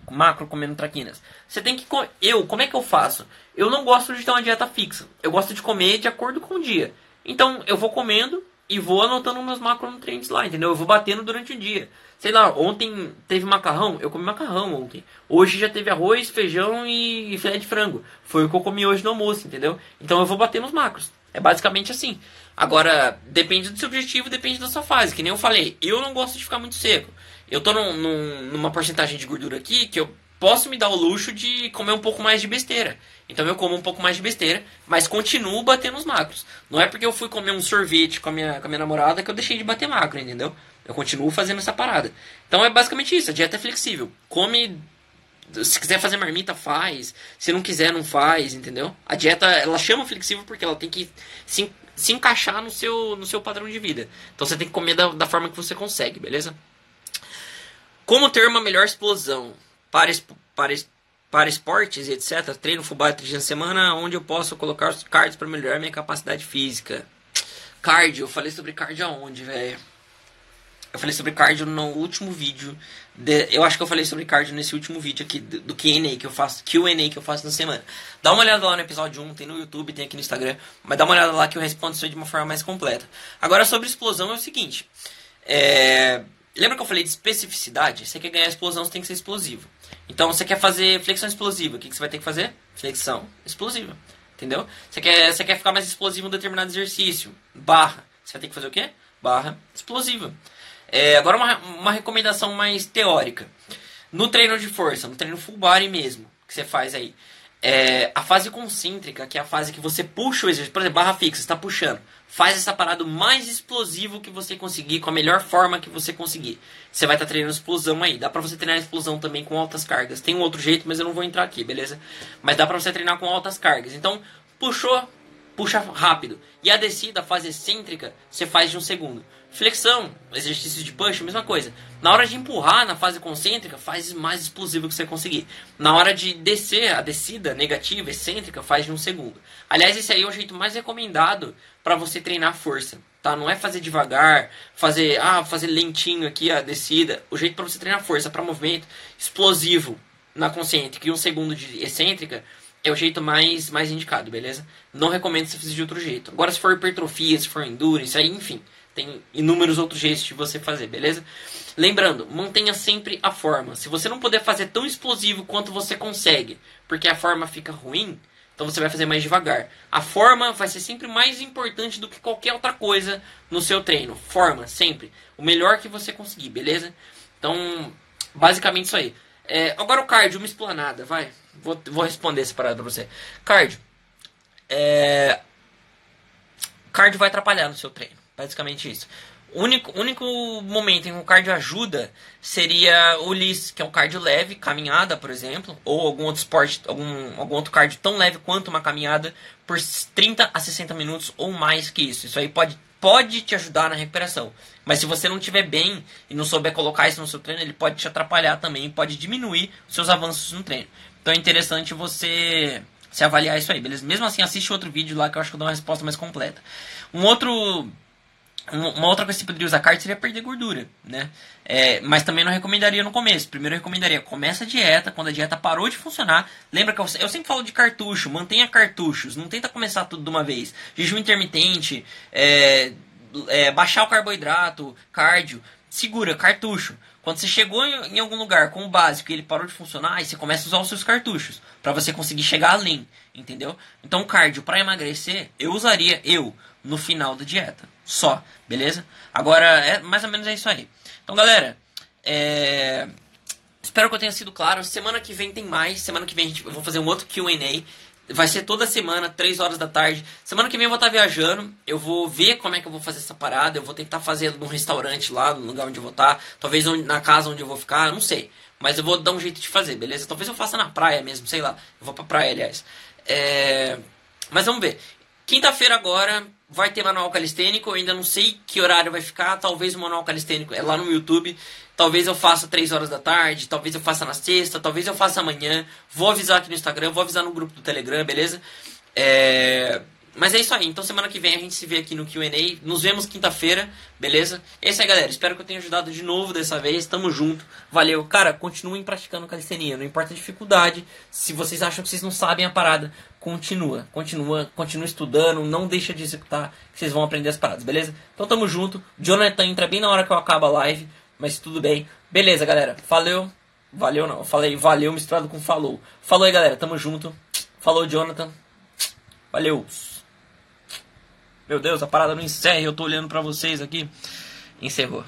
macro comendo traquinas. Você tem que. Eu, como é que eu faço? Eu não gosto de ter uma dieta fixa. Eu gosto de comer de acordo com o dia. Então, eu vou comendo e vou anotando meus macronutrientes lá, entendeu? Eu vou batendo durante o dia. Sei lá, ontem teve macarrão, eu comi macarrão ontem. Hoje já teve arroz, feijão e filé de frango. Foi o que eu comi hoje no almoço, entendeu? Então eu vou bater nos macros. É basicamente assim. Agora, depende do seu objetivo, depende da sua fase. Que nem eu falei, eu não gosto de ficar muito seco. Eu tô num, num, numa porcentagem de gordura aqui que eu posso me dar o luxo de comer um pouco mais de besteira. Então eu como um pouco mais de besteira, mas continuo batendo os macros. Não é porque eu fui comer um sorvete com a minha, com a minha namorada que eu deixei de bater macro, entendeu? Eu continuo fazendo essa parada. Então é basicamente isso, a dieta é flexível. Come se quiser fazer marmita, faz. Se não quiser, não faz, entendeu? A dieta, ela chama flexível porque ela tem que se, se encaixar no seu, no seu padrão de vida. Então você tem que comer da, da forma que você consegue, beleza? Como ter uma melhor explosão para, para, para esportes e etc. Treino body três na semana, onde eu posso colocar os cards para melhorar minha capacidade física. Cardio, eu falei sobre cardio aonde, velho? Eu falei sobre cardio no último vídeo. De, eu acho que eu falei sobre cardio nesse último vídeo aqui do, Q&A que eu faço, Q&A que eu faço na semana. Dá uma olhada lá no episódio 1, tem no YouTube, tem aqui no Instagram, mas dá uma olhada lá que eu respondo isso de uma forma mais completa. Agora sobre explosão é o seguinte, é, lembra que eu falei de especificidade? Você quer ganhar explosão, você tem que ser explosivo. Então você quer fazer flexão explosiva, o que, que você vai ter que fazer? Flexão explosiva, entendeu? Você quer, você quer ficar mais explosivo em um determinado exercício, barra, você vai ter que fazer o quê? Barra explosiva. É, agora uma, uma recomendação mais teórica. No treino de força, no treino full body mesmo, que você faz aí, é, a fase concêntrica, que é a fase que você puxa o exercício, por exemplo, barra fixa, está puxando, faz essa parada o mais explosivo que você conseguir, com a melhor forma que você conseguir. Você vai estar tá treinando explosão aí. Dá pra você treinar explosão também com altas cargas. Tem um outro jeito, mas eu não vou entrar aqui, beleza? Mas dá pra você treinar com altas cargas. Então, puxou, puxa rápido. E a descida, a fase excêntrica, você faz de um segundo. Flexão, exercício de push, mesma coisa. Na hora de empurrar na fase concêntrica, faz mais explosivo que você conseguir. Na hora de descer a descida negativa, excêntrica, faz de um segundo. Aliás, esse aí é o jeito mais recomendado para você treinar força, tá? Não é fazer devagar, fazer, ah, fazer lentinho aqui a descida. O jeito para você treinar força para movimento explosivo na concêntrica e um segundo de excêntrica é o jeito mais, mais indicado, beleza? Não recomendo você fazer de outro jeito. Agora, se for hipertrofia, se for endurance, aí, enfim, tem inúmeros outros jeitos de você fazer, beleza? Lembrando, mantenha sempre a forma. Se você não puder fazer tão explosivo quanto você consegue, porque a forma fica ruim, então você vai fazer mais devagar. A forma vai ser sempre mais importante do que qualquer outra coisa no seu treino. Forma, sempre. O melhor que você conseguir, beleza? Então, basicamente isso aí. É, agora o cardio, uma explanada, vai. Vou, vou responder essa parada pra você. Cardio. É, cardio vai atrapalhar no seu treino. Basicamente isso. O único, único momento em que o cardio ajuda seria o LIS, que é um cardio leve, caminhada, por exemplo, ou algum outro esporte, algum, algum outro cardio tão leve quanto uma caminhada por 30 a 60 minutos ou mais que isso. Isso aí pode, pode te ajudar na recuperação. Mas se você não estiver bem e não souber colocar isso no seu treino, ele pode te atrapalhar também, pode diminuir os seus avanços no treino. Então é interessante você se avaliar isso aí, beleza? Mesmo assim, assiste outro vídeo lá que eu acho que eu dou uma resposta mais completa. Um outro uma outra coisa que você poderia usar carne seria perder gordura, né? É, mas também não recomendaria no começo. Primeiro eu recomendaria, começa a dieta, quando a dieta parou de funcionar. Lembra que eu, eu sempre falo de cartucho, mantenha cartuchos, não tenta começar tudo de uma vez. Jejum intermitente, é, é, baixar o carboidrato, cardio. segura, cartucho. Quando você chegou em, em algum lugar com o básico e ele parou de funcionar, aí você começa a usar os seus cartuchos para você conseguir chegar além, entendeu? Então cardio para emagrecer, eu usaria eu no final da dieta, só, beleza? Agora é mais ou menos é isso aí. Então, galera, é... espero que eu tenha sido claro. Semana que vem tem mais. Semana que vem gente, eu vou fazer um outro Q&A Vai ser toda semana, 3 horas da tarde. Semana que vem eu vou estar viajando. Eu vou ver como é que eu vou fazer essa parada. Eu vou tentar fazer num restaurante lá, no lugar onde eu vou estar. Talvez na casa onde eu vou ficar, não sei. Mas eu vou dar um jeito de fazer, beleza? Talvez eu faça na praia mesmo, sei lá. Eu vou pra praia, aliás. É... Mas vamos ver. Quinta-feira agora vai ter manual calistênico. Eu ainda não sei que horário vai ficar. Talvez o manual calistênico é lá no YouTube. Talvez eu faça 3 horas da tarde, talvez eu faça na sexta, talvez eu faça amanhã. Vou avisar aqui no Instagram, vou avisar no grupo do Telegram, beleza? É... Mas é isso aí. Então semana que vem a gente se vê aqui no QA. Nos vemos quinta-feira, beleza? É isso aí, galera. Espero que eu tenha ajudado de novo dessa vez. Tamo junto. Valeu. Cara, continuem praticando calistenia. Não importa a dificuldade. Se vocês acham que vocês não sabem a parada, continua. Continua, continua estudando. Não deixa de executar, vocês vão aprender as paradas, beleza? Então tamo junto. Jonathan entra bem na hora que eu acabo a live. Mas tudo bem. Beleza, galera. Valeu. Valeu não. Falei valeu misturado com falou. Falou aí, galera. Tamo junto. Falou, Jonathan. Valeu. Meu Deus, a parada não encerra. Eu tô olhando pra vocês aqui. Encerrou.